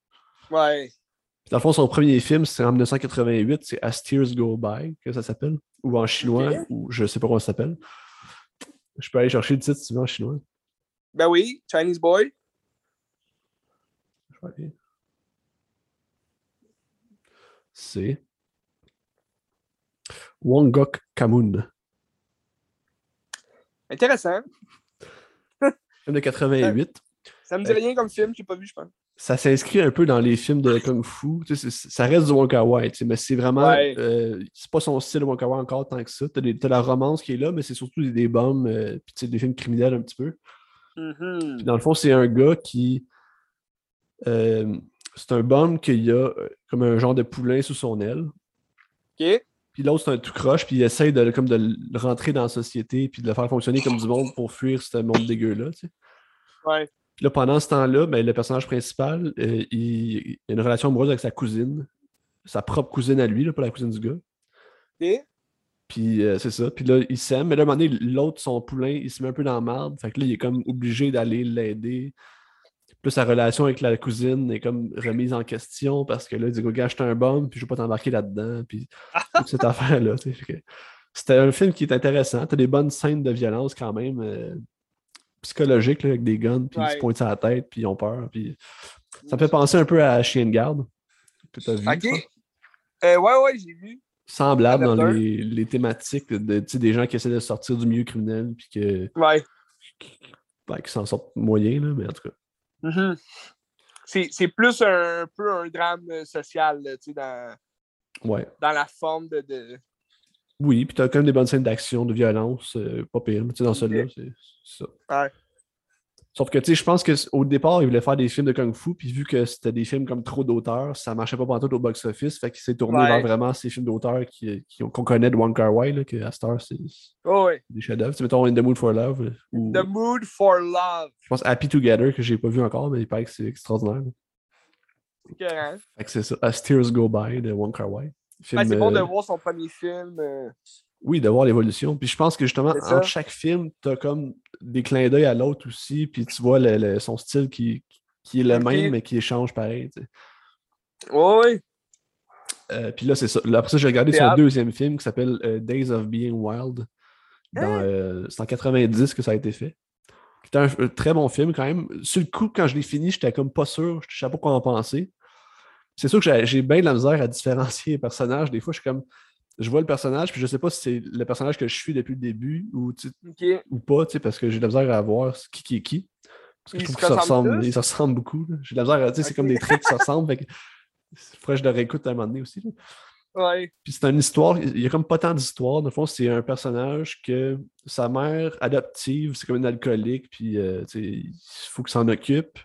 Speaker 1: Ouais.
Speaker 2: Puis dans le fond, son premier film, c'est en 1988, c'est As Tears Go By, que ça s'appelle. Ou en chinois, ou je sais pas comment ça s'appelle. Je peux aller chercher le titre si tu veux en chinois.
Speaker 1: Ben oui, Chinese Boy.
Speaker 2: Je vais aller. C'est Wongok Kamun.
Speaker 1: Intéressant.
Speaker 2: Film de 88.
Speaker 1: Ça me dit
Speaker 2: Ouais.
Speaker 1: rien comme film, j'ai pas vu, je pense.
Speaker 2: Ça s'inscrit un peu dans les films de Kung Fu. Tu sais, c'est- ça reste du Wong Kar Wai, tu sais, mais c'est vraiment.
Speaker 1: Ouais.
Speaker 2: euh, c'est pas son style Wong Kar Wai encore tant que ça. T'as, la romance qui est là, mais c'est surtout des, des bombes, euh, puis tu sais, des films criminels un petit peu.
Speaker 1: Mhm.
Speaker 2: Puis dans le fond, c'est un gars qui. euh, c'est un bum qui a euh, comme un genre de poulain sous son aile.
Speaker 1: OK.
Speaker 2: Puis l'autre, c'est un tout croche, puis il essaye de, comme de le rentrer dans la société, puis de le faire fonctionner comme du monde pour fuir ce monde dégueu-là. tu sais.
Speaker 1: Ouais.
Speaker 2: Puis là, pendant ce temps-là, ben, le personnage principal, euh, il, il a une relation amoureuse avec sa cousine, sa propre cousine à lui, là, pas la cousine du gars.
Speaker 1: OK.
Speaker 2: Puis euh, c'est ça. Puis là, il s'aime. Mais là, à un moment donné, l'autre, son poulain, il se met un peu dans la merde. Fait que là, il est comme obligé d'aller l'aider. Puis là, sa relation avec la cousine est comme remise en question parce que là, il dit Gars, je un bombe, puis je veux pas t'embarquer là-dedans. Puis toute cette affaire-là. C'était un film qui est intéressant. T'as des bonnes scènes de violence quand même. euh, psychologiques là, avec des guns, puis ils se pointent à la tête, puis ils ont peur. Puis... Ça me fait penser un peu à Chien de garde. Vu.
Speaker 1: OK. Euh, ouais, ouais, j'ai vu.
Speaker 2: Semblable dans les, les thématiques de, des gens qui essaient de sortir du milieu criminel, puis que
Speaker 1: Ouais.
Speaker 2: ben, qui s'en sortent moyen, là, mais en tout cas.
Speaker 1: Mhm. C'est c'est plus un, peu un drame euh, social, là, tu sais, dans,
Speaker 2: Ouais.
Speaker 1: dans la forme de. de...
Speaker 2: Oui, puis t'as quand même des bonnes scènes d'action, de violence, euh, pas pire. mais Tu sais, dans celui-là, c'est c'est ça.
Speaker 1: Ouais.
Speaker 2: Sauf que, tu sais, je pense qu'au départ, il voulait faire des films de Kung Fu, puis vu que c'était des films comme trop d'auteurs, ça marchait pas partout au box-office, fait qu'il s'est tourné
Speaker 1: Ouais.
Speaker 2: vers vraiment ces films d'auteurs qui, qui- qu'on connaît de Wong Kar Wai, là, que à Star, c'est
Speaker 1: Oh,
Speaker 2: des chefs-d'œuvre. Tu sais, mettons In the Mood for Love, euh, ou
Speaker 1: The Mood for Love.
Speaker 2: je pense Happy Together, que j'ai pas vu encore, mais il paraît que c'est extraordinaire.
Speaker 1: écœurant.
Speaker 2: Fait que c'est ça. As Tears Go By de Wong Kar Wai. Film,
Speaker 1: Ouais, c'est bon de
Speaker 2: euh,
Speaker 1: voir son premier film. euh,
Speaker 2: Oui, de voir l'évolution. Puis je pense que justement, entre chaque film, tu as comme des clins d'œil à l'autre aussi, puis tu vois le- le- son style qui, qui est le même, mais qui échange pareil. tu sais.
Speaker 1: Ouais, ouais.
Speaker 2: Euh, puis là, c'est ça. Après ça, j'ai regardé son deuxième film qui s'appelle euh, Days of Being Wild. Dans,
Speaker 1: Hein?
Speaker 2: euh, c'est en 90 que ça a été fait. C'était un, un très bon film quand même. Sur le coup, quand je l'ai fini, j'étais comme pas sûr. Je savais pas quoi en penser. C'est sûr que j'ai- j'ai bien de la misère à différencier les personnages. Des fois, je suis comme. Je vois le personnage, puis je sais pas si c'est le personnage que je suis depuis le début ou, ou pas, parce que j'ai de la misère à voir qui qui est qui. Parce que
Speaker 1: Ils
Speaker 2: je trouve qu'ils se
Speaker 1: ressemblent
Speaker 2: ressemblent,
Speaker 1: tous?
Speaker 2: ils se ressemblent beaucoup. J'ai de la misère à, c'est comme des traits qui se ressemblent. Fait que, il faudrait que je le réécoute à un moment donné aussi. là.
Speaker 1: Ouais.
Speaker 2: Puis c'est une histoire, il y a comme pas tant d'histoire. Dans le fond, c'est un personnage que sa mère adoptive, c'est comme une alcoolique, puis euh, il faut qu'il s'en occupe.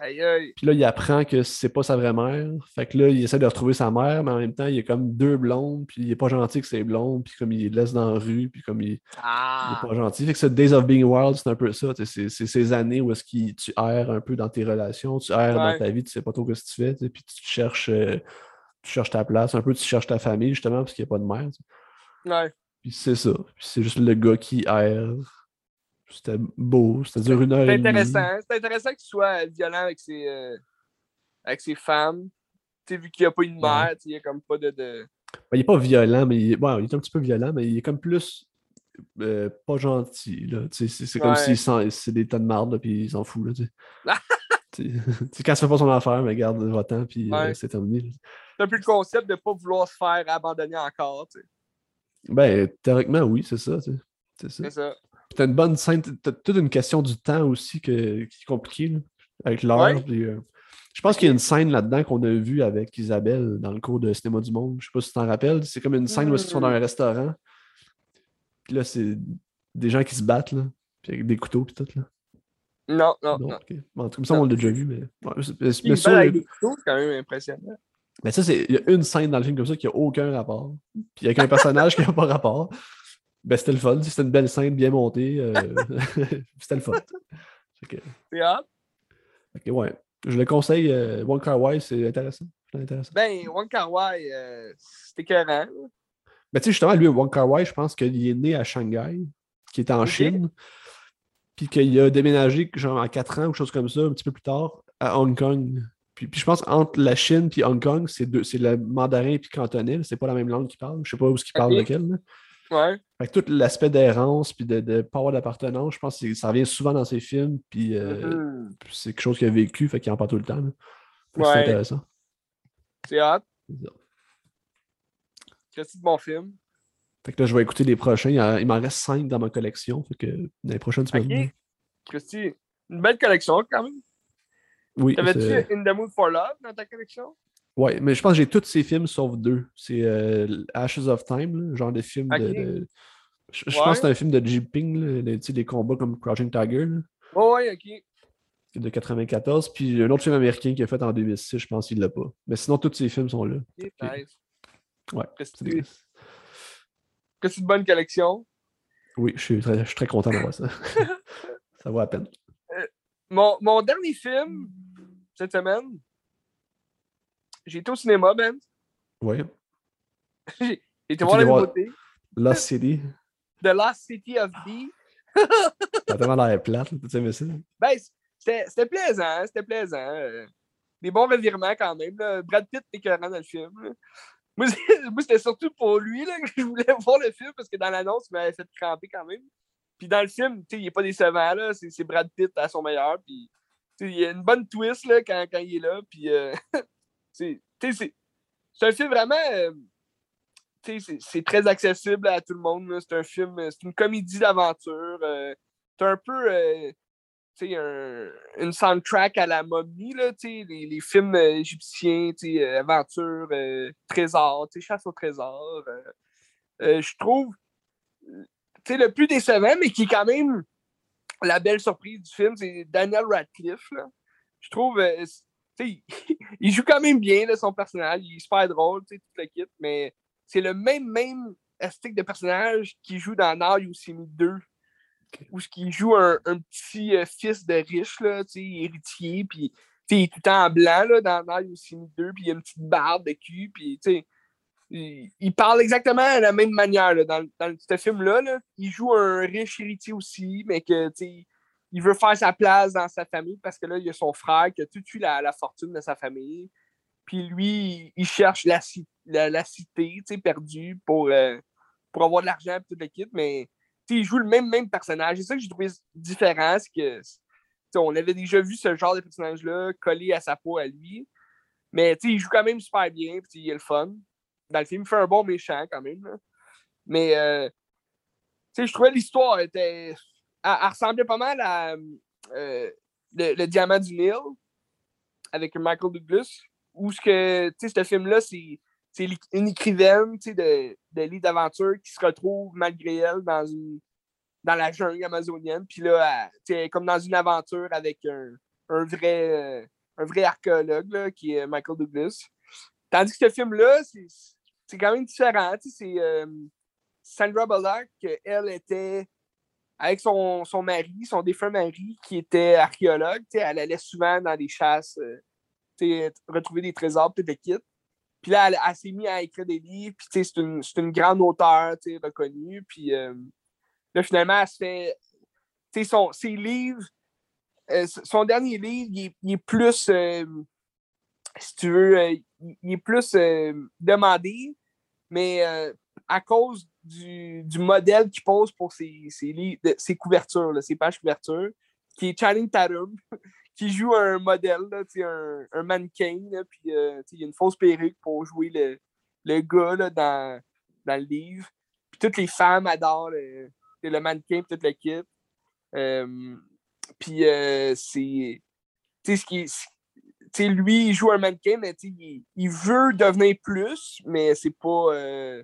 Speaker 1: Aïe, aïe.
Speaker 2: Puis là, il apprend que c'est pas sa vraie mère. Fait que là, il essaie de retrouver sa mère, mais en même temps, il est comme deux blondes, puis il est pas gentil que c'est blonde, puis comme il les laisse dans la rue, puis comme il, il
Speaker 1: Ah!
Speaker 2: est pas gentil. Fait que ce Days of Being Wild, c'est un peu ça. C'est ces années où est-ce que tu erres un peu dans tes relations, tu erres
Speaker 1: Ouais.
Speaker 2: dans ta vie, tu sais pas trop ce que tu fais, puis tu cherches, euh, tu cherches ta place, un peu tu cherches ta famille, justement, parce qu'il n'y a pas de mère.
Speaker 1: Ouais.
Speaker 2: Puis c'est ça. Puis c'est juste le gars qui erre. C'était beau, c'était dur une heure et demie.
Speaker 1: intéressant. C'est intéressant qu'il soit violent avec ses, euh, avec ses femmes. Tu sais, vu qu'il n'y a pas une mère, tu sais, il n'y a comme pas de. de...
Speaker 2: Ben, il est pas violent, mais il il est un petit peu violent, mais il est comme plus euh, pas gentil. C'est comme
Speaker 1: Ouais.
Speaker 2: s'il sent c'est des tas de marde, puis il s'en fout. Là, tu sais. Tu sais, tu sais, quand il fait pas son affaire, mais garde va-t'en, puis euh,
Speaker 1: Ouais.
Speaker 2: c'est terminé.
Speaker 1: C'est un peu le concept de ne pas vouloir se faire abandonner encore.
Speaker 2: Ben, théoriquement, oui, ça. C'est ça.
Speaker 1: C'est ça.
Speaker 2: T'as une bonne scène, t'as toute une question du temps aussi que, qui est compliquée, là, avec l'heure.
Speaker 1: Ouais.
Speaker 2: euh, je pense qu'il y a une scène là-dedans qu'on a vue avec Isabelle dans le cours de cinéma du monde. Je sais pas si tu t'en rappelles. C'est comme une scène où ils sont dans un restaurant. Puis là, c'est des gens qui se battent, là. Puis avec des couteaux, puis tout, là.
Speaker 1: Non, non,
Speaker 2: Non,
Speaker 1: non.
Speaker 2: ok. Bon, en tout cas, ça, on l'a déjà vu, mais. ouais, mais-
Speaker 1: Il
Speaker 2: ça,
Speaker 1: des couteaux, c'est quand même impressionnant.
Speaker 2: mais ça, c'est. Il y a une scène dans le film comme ça qui n'a aucun rapport. Puis avec un personnage qui n'a pas rapport. Ben, c'était le fun. C'était une belle scène bien montée. euh, c'était le fun.
Speaker 1: C'est hot.
Speaker 2: Ok, ouais. Je le conseille. Euh, One Car c'est intéressant. Intéressant.
Speaker 1: Ben, Wong Kar Wai, euh, c'est écœurant.
Speaker 2: Mais tu sais, justement, lui, Wong Kar Wai, je pense qu'il est né à Shanghai, qui est en. Chine, puis qu'il a déménagé genre à 4 ans ou quelque chose comme ça, un petit peu plus tard, à Hong Kong. Puis, puis je pense entre la Chine et Hong Kong, c'est deux- c'est le mandarin et cantonais, c'est pas la même langue qu'ils parlent. Je sais pas où ils parlent
Speaker 1: Ok.
Speaker 2: lequel. là.
Speaker 1: Ouais.
Speaker 2: Fait que tout l'aspect d'errance puis de ne pas avoir d'appartenance, je pense que ça revient souvent dans ses films, puis euh,
Speaker 1: Mhm.
Speaker 2: c'est quelque chose qu'il a vécu, fait qu'il en parle tout le temps.
Speaker 1: Ouais.
Speaker 2: C'est intéressant.
Speaker 1: C'est hot.
Speaker 2: C'est
Speaker 1: de bon film?
Speaker 2: Fait que là, je vais écouter les prochains. Il en- il m'en reste 5 dans ma collection. Fait que dans les prochaines semaines.
Speaker 1: Ok. Christy, une belle collection quand même.
Speaker 2: Oui,
Speaker 1: T'avais-tu In the Mood for Love dans ta collection?
Speaker 2: Ouais, mais je pense que j'ai tous ces films sauf deux. C'est euh, Ashes of Time, là, genre de film de. De- Je, je
Speaker 1: Ouais.
Speaker 2: pense que c'est un film de tu sais, des combats comme Crouching Tiger,
Speaker 1: Oh, ouais, ok.
Speaker 2: de 94. Puis un autre film américain qu'il a fait en 2006, je pense qu'il l'a pas. Mais sinon, tous ces films sont là.
Speaker 1: Ok, nice.
Speaker 2: Ouais. C'est des-
Speaker 1: une bonne collection?
Speaker 2: Oui, je suis très, je suis très content d'avoir ça. ça vaut la peine.
Speaker 1: Mon, mon dernier film cette semaine, j'ai été au cinéma, Ben.
Speaker 2: Oui.
Speaker 1: J'ai été voir la nouveauté.
Speaker 2: Lost City?
Speaker 1: The Last City of D.
Speaker 2: T'as tellement l'air plate, aimé ça?
Speaker 1: Ben, c'était plaisant, hein, c'était plaisant. euh, Des bons revirements quand même. là. Brad Pitt est écœurant dans le film. là. Moi, c'était surtout pour lui là, que je voulais voir le film parce que dans l'annonce, il m'avait fait cramper quand même. Puis dans le film, tu sais, il n'est pas décevant. là, C'est Brad Pitt à son meilleur. Puis tu il y a une bonne twist là, quand, quand il est là. Puis euh, c'est un film vraiment. euh, c'est très accessible à tout le monde. C'est un film, c'est une comédie d'aventure. euh, c'est un peu. euh, un- une soundtrack à la momie, là, les, les films égyptiens, aventure, trésor, chasse au trésor. je trouve, le plus décevant, mais qui est quand même la belle surprise du film, c'est Daniel Radcliffe. Je trouve, il joue quand même bien, là, son personnage, il est super drôle, toute l'équipe, mais c'est le même, même esthétique de personnage qui joue dans Now You See Me 2 où ce qu'il joue un, un petit euh, fils de riche, là, héritier, puis il est tout le temps en blanc là, dans dans Yosemite 2, puis il a une petite barbe de cul, puis il, il parle exactement de la même manière là, dans, dans ce film-là. là. Il joue un riche héritier aussi, mais que tu sais, il veut faire sa place dans sa famille parce que là, il y a son frère qui a tout eu la, la fortune de sa famille. Puis lui, il, cherche la, la, la cité, perdue pour, euh, pour avoir de l'argent et toute l'équipe, mais tu sais, il joue le même, même personnage. C'est ça que j'ai trouvé différent, c'est que on avait déjà vu ce genre de personnage-là collé à sa peau à lui. Mais il joue quand même super bien, puis il est le fun. Dans le film, il fait un bon méchant quand même. là. Mais euh, je trouvais l'histoire était. Elle, ressemblait pas mal à euh, le, Diamant du Nil avec Michael Douglas. Où ce que, ce film-là, c'est une écrivaine de, de d'aventure qui se retrouve malgré elle dans une dans la jungle amazonienne. Puis là, tu elle est comme dans une aventure avec un, un vrai, un vrai archéologue qui est Michael Douglas. Tandis que ce film-là, c'est quand même différent. C'est Sandra Bullock, elle était avec son, son, mari, son défunt mari, qui était archéologue. Elle allait souvent dans des chasses, retrouver des trésors, peut-être kits. Puis là, elle, s'est mise à écrire des livres. Puis c'est une, une, grande auteure reconnue. Puis là, finalement, elle se fait son, ses livres, euh, son dernier livre, il est, plus, euh, si tu veux, euh, il est plus demandé, mais à cause du, modèle qu'il pose pour ses, ses, couvertures, ses pages couvertures, qui est Channing Tatum, qui joue un modèle, un, un, mannequin, puis il y a une fausse perruque pour jouer le, le gars dans, dans le livre. Puis toutes les femmes adorent le, le mannequin et toute l'équipe. Euh, puis euh, c'est. Tu sais, ce lui, il joue un mannequin, mais il, il veut devenir plus, mais c'est pas. Euh,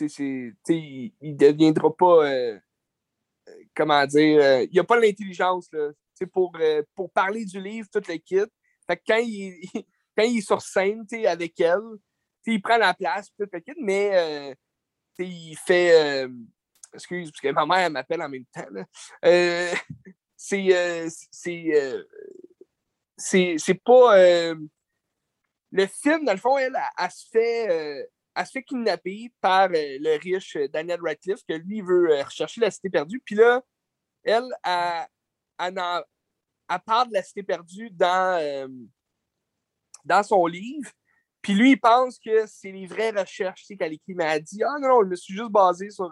Speaker 1: il, il deviendra pas. comment dire. il a pas l'intelligence pour, pour parler du livre, toute l'équipe. Fait que quand il, quand il est sur scène avec elle, il prend la place, toute l'équipe, mais il fait excuse, parce que ma mère m'appelle en même temps. Euh, c'est, euh, euh, c'est, c'est, pas. le film, dans le fond, elle, elle, se fait. Elle se fait kidnapper par le riche Daniel Radcliffe, que lui veut rechercher la cité perdue. Puis là, elle, elle, elle, parle de la cité perdue dans, dans son livre. Puis lui, il pense que c'est les vraies recherches qu'elle écrit. Mais elle dit Ah non, non, je me suis juste basé sur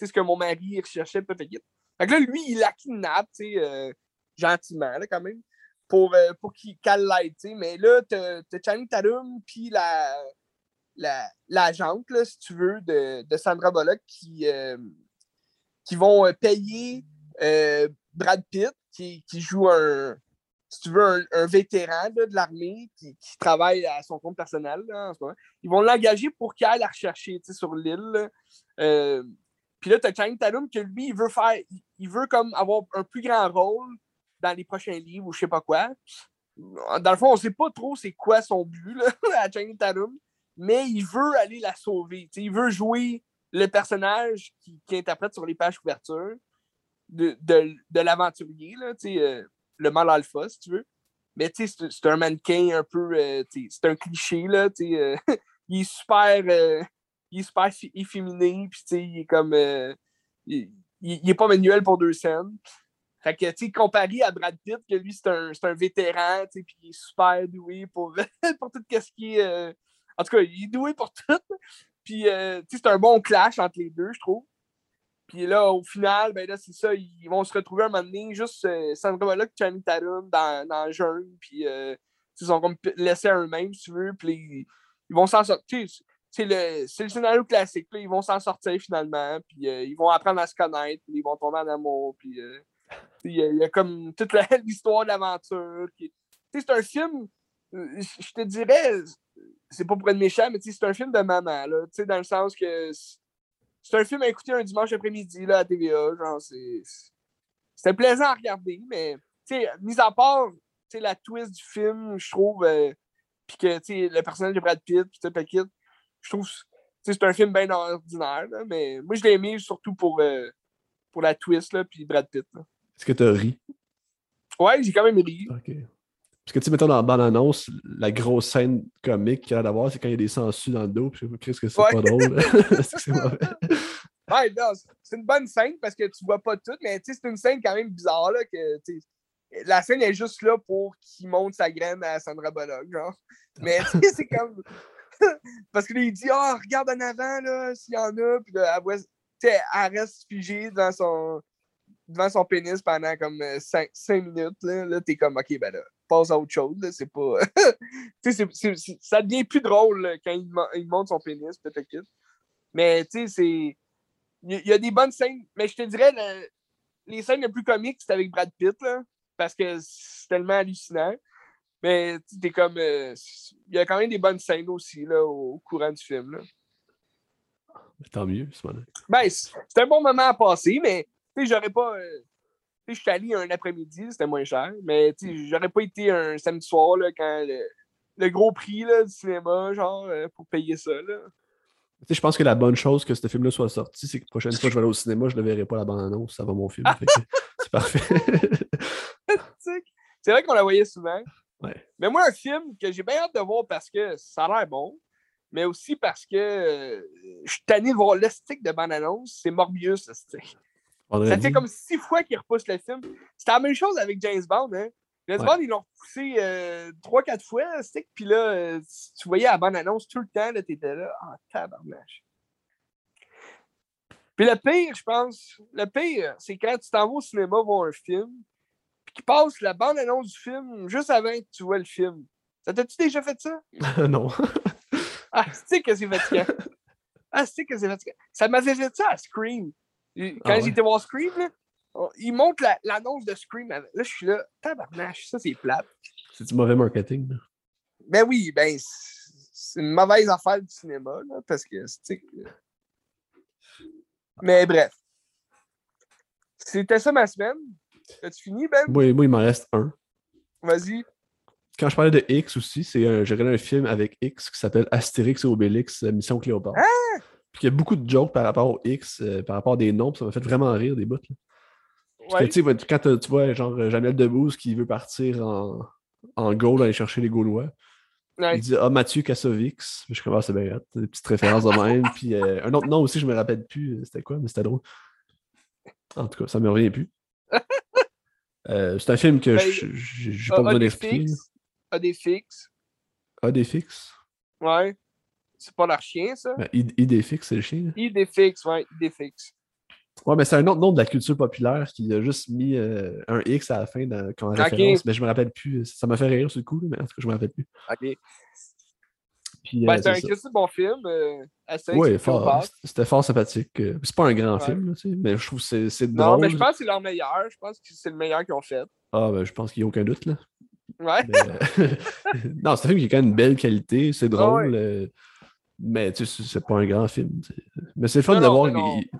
Speaker 1: ce que mon mari recherchait. Fait que là, lui, il la kidnappe, tu sais, euh, gentiment, là, quand même, pour, euh, pour qu'il l'aide, tu sais. Mais là, t'as Channing Tatum, puis la, la, là, si tu veux, de, de Sandra Bullock qui, euh, qui vont payer Brad Pitt, qui, qui, joue un, si tu veux, un, vétéran de l'armée qui, qui, travaille à son compte personnel en ce moment. Ils vont l'engager pour qu'il aille la rechercher sur l'île. Puis là, tu as Channing Tatum que lui, il veut faire, il veut comme avoir un plus grand rôle dans les prochains livres ou je sais pas quoi. Dans le fond, on sait pas trop c'est quoi son but là, à Channing Tatum, mais il veut aller la sauver. il veut jouer le personnage qui, interprète sur les pages couverture de, de, de l'aventurier, euh, le mal alpha, si tu veux. Mais c'est un mannequin un peu. Euh, c'est un cliché, là. Euh, il est super il est super efféminé, il est comme. Il, il, est pas manuel pour deux scènes. Fait que, comparé à Brad Pitt, que lui, c'est un, un, vétéran, tu puis il est super doué pour, pour tout ce qui est. Euh, en tout cas, il est doué pour tout. Puis, euh, c'est un bon clash entre les deux, je trouve. Puis là, au final, ben là, c'est ça, ils vont se retrouver un moment donné, juste Sandra Bullock et Channing Tatum dans, dans le jeune, puis ils sont comme laissés à eux-mêmes, si tu veux, puis ils vont s'en sortir c'est le, le, scénario classique. Ils vont s'en sortir finalement, puis euh, ils vont apprendre à se connaître, puis ils vont tomber en amour. Puis euh, il y, a comme toute l'histoire de l'aventure. C'est un film, euh, je te dirais, c'est pas pour être méchant, mais c'est un film de maman, là, dans le sens que c'est un film à écouter un dimanche après-midi à TVA. Genre, c'était plaisant à regarder, mais mis à part la twist du film, je trouve, puis que le personnage de Brad Pitt, puis Paquette, je trouve c'est un film bien ordinaire, mais moi, je l'ai aimé surtout pour, euh, pour la twist, là, puis Brad Pitt.
Speaker 2: Est-ce que tu as ri?
Speaker 1: Ouais, j'ai quand même ri.
Speaker 2: OK. Parce que, tu sais, mettons, dans la bande-annonce, la grosse scène comique qu'il y a d'avoir, c'est quand il y a des sangsues dans le dos, puis je sais que c'est pas drôle. c'est
Speaker 1: mauvais. Ouais, c'est une bonne scène parce que tu vois pas tout, mais c'est une scène quand même bizarre, là, que, la scène est juste là pour qu'il monte sa graine à Sandra Bullock, genre. Mais, tu sais, c'est comme... Parce que là, il dit Ah, oh, regarde en avant, là, s'il y en a. Puis là, elle, elle reste figée devant son, devant son pénis pendant comme 5, euh, minutes. Là, là t'es comme OK, ben là, passe à autre chose. C'est pas. ça devient plus drôle quand il, il, monte son pénis, peut-être. Mais tu sais, c'est. Il y, a des bonnes scènes, mais je te dirais, les scènes les plus comiques, c'est avec Brad Pitt, là, parce que c'est tellement hallucinant. Mais t'es comme. Euh, il y a quand même des bonnes scènes aussi là, au, courant du film. Là.
Speaker 2: Tant mieux, ce
Speaker 1: Ben, c'est un bon moment à passer, mais j'aurais pas. Euh, je suis allé un après-midi, c'était moins cher, mais j'aurais pas été un samedi soir là, quand le, gros prix là, du cinéma, genre, euh, pour payer ça. Là.
Speaker 2: je pense que la bonne chose que ce film-là soit sorti, c'est que la prochaine fois que je vais aller au cinéma, je ne verrai pas la bande-annonce, ça va mon film. c'est parfait.
Speaker 1: c'est vrai qu'on la voyait souvent. Mais moi, un film que j'ai bien hâte de voir parce que ça a l'air bon, mais aussi parce que euh, je suis tanné de voir l'esthétique de bande-annonce, c'est Morbius, ça fait comme six fois qu'ils repoussent le film. C'était la même chose avec James Bond. Hein? James Bond, ils l'ont repoussé euh, trois, quatre fois. Puis là, euh, tu voyais la bande-annonce tout le temps, tu étais là. Ah, oh, tabarnache. Puis le pire, je pense, le pire, c'est quand tu t'en vas au cinéma voir un film, puis qu'ils passent la bande-annonce du film juste avant que tu vois le film. Ça t'a-tu déjà fait ça?
Speaker 2: non.
Speaker 1: ah, tu sais que c'est fatigant. Ah, tu sais que c'est fatigant. Ça m'avait fait ça à Scream. Ah quand j'étais voir Scream, là, il montre l'annonce de Scream. Là, je suis là, tabarnache, ça c'est plate.
Speaker 2: C'est du mauvais marketing. Là.
Speaker 1: Ben oui, ben c'est une mauvaise affaire du cinéma, là, parce que c'est. Mais bref. C'était ça ma semaine. As-tu fini, Ben?
Speaker 2: Oui, moi, il m'en reste un.
Speaker 1: Vas-y.
Speaker 2: Quand je parlais de X aussi, c'est j'ai regardé un film avec X qui s'appelle Astérix et Obélix, Mission Cléopâtre. Ah! Puis il y a beaucoup de jokes par rapport au X, euh, par rapport à des noms, ça m'a fait vraiment rire des bouts. Ouais. Que, quand tu vois genre Jamel Debbouze qui veut partir en, en Gaule aller chercher les Gaulois, il dit Ah, Mathieu Kassovix. Je commence à bien des petites références de même. Puis euh, un autre nom aussi, je me rappelle plus, euh, c'était quoi, mais c'était drôle. En tout cas, ça me revient plus. c'est un film que ben, j'ai pas besoin d'expliquer.
Speaker 1: A des fixes.
Speaker 2: A des fixes?
Speaker 1: Ouais. C'est pas leur chien, ça? Ben,
Speaker 2: Idéfix, c'est le chien.
Speaker 1: Idéfix, ouais, Idéfix.
Speaker 2: Ouais, mais c'est un autre nom de la culture populaire qui a juste mis euh, un X à la fin comme référence, mais je me rappelle plus. Ça m'a fait rire ce coup, mais en tout cas, je me rappelle plus.
Speaker 1: OK. Puis, ben, c'est un assez bon film. Euh,
Speaker 2: oui, c'était fort sympathique. Euh, c'est pas un grand film, mais je trouve que c'est drôle.
Speaker 1: Non, mais je pense que c'est leur meilleur. Je pense que c'est le meilleur qu'ils ont fait.
Speaker 2: Ah, ben, je pense qu'il n'y a aucun doute. Là.
Speaker 1: Ouais.
Speaker 2: non, c'est un film qui a quand même une belle qualité. C'est drôle. Mais tu sais, c'est pas un grand film. Mais c'est fun de voir.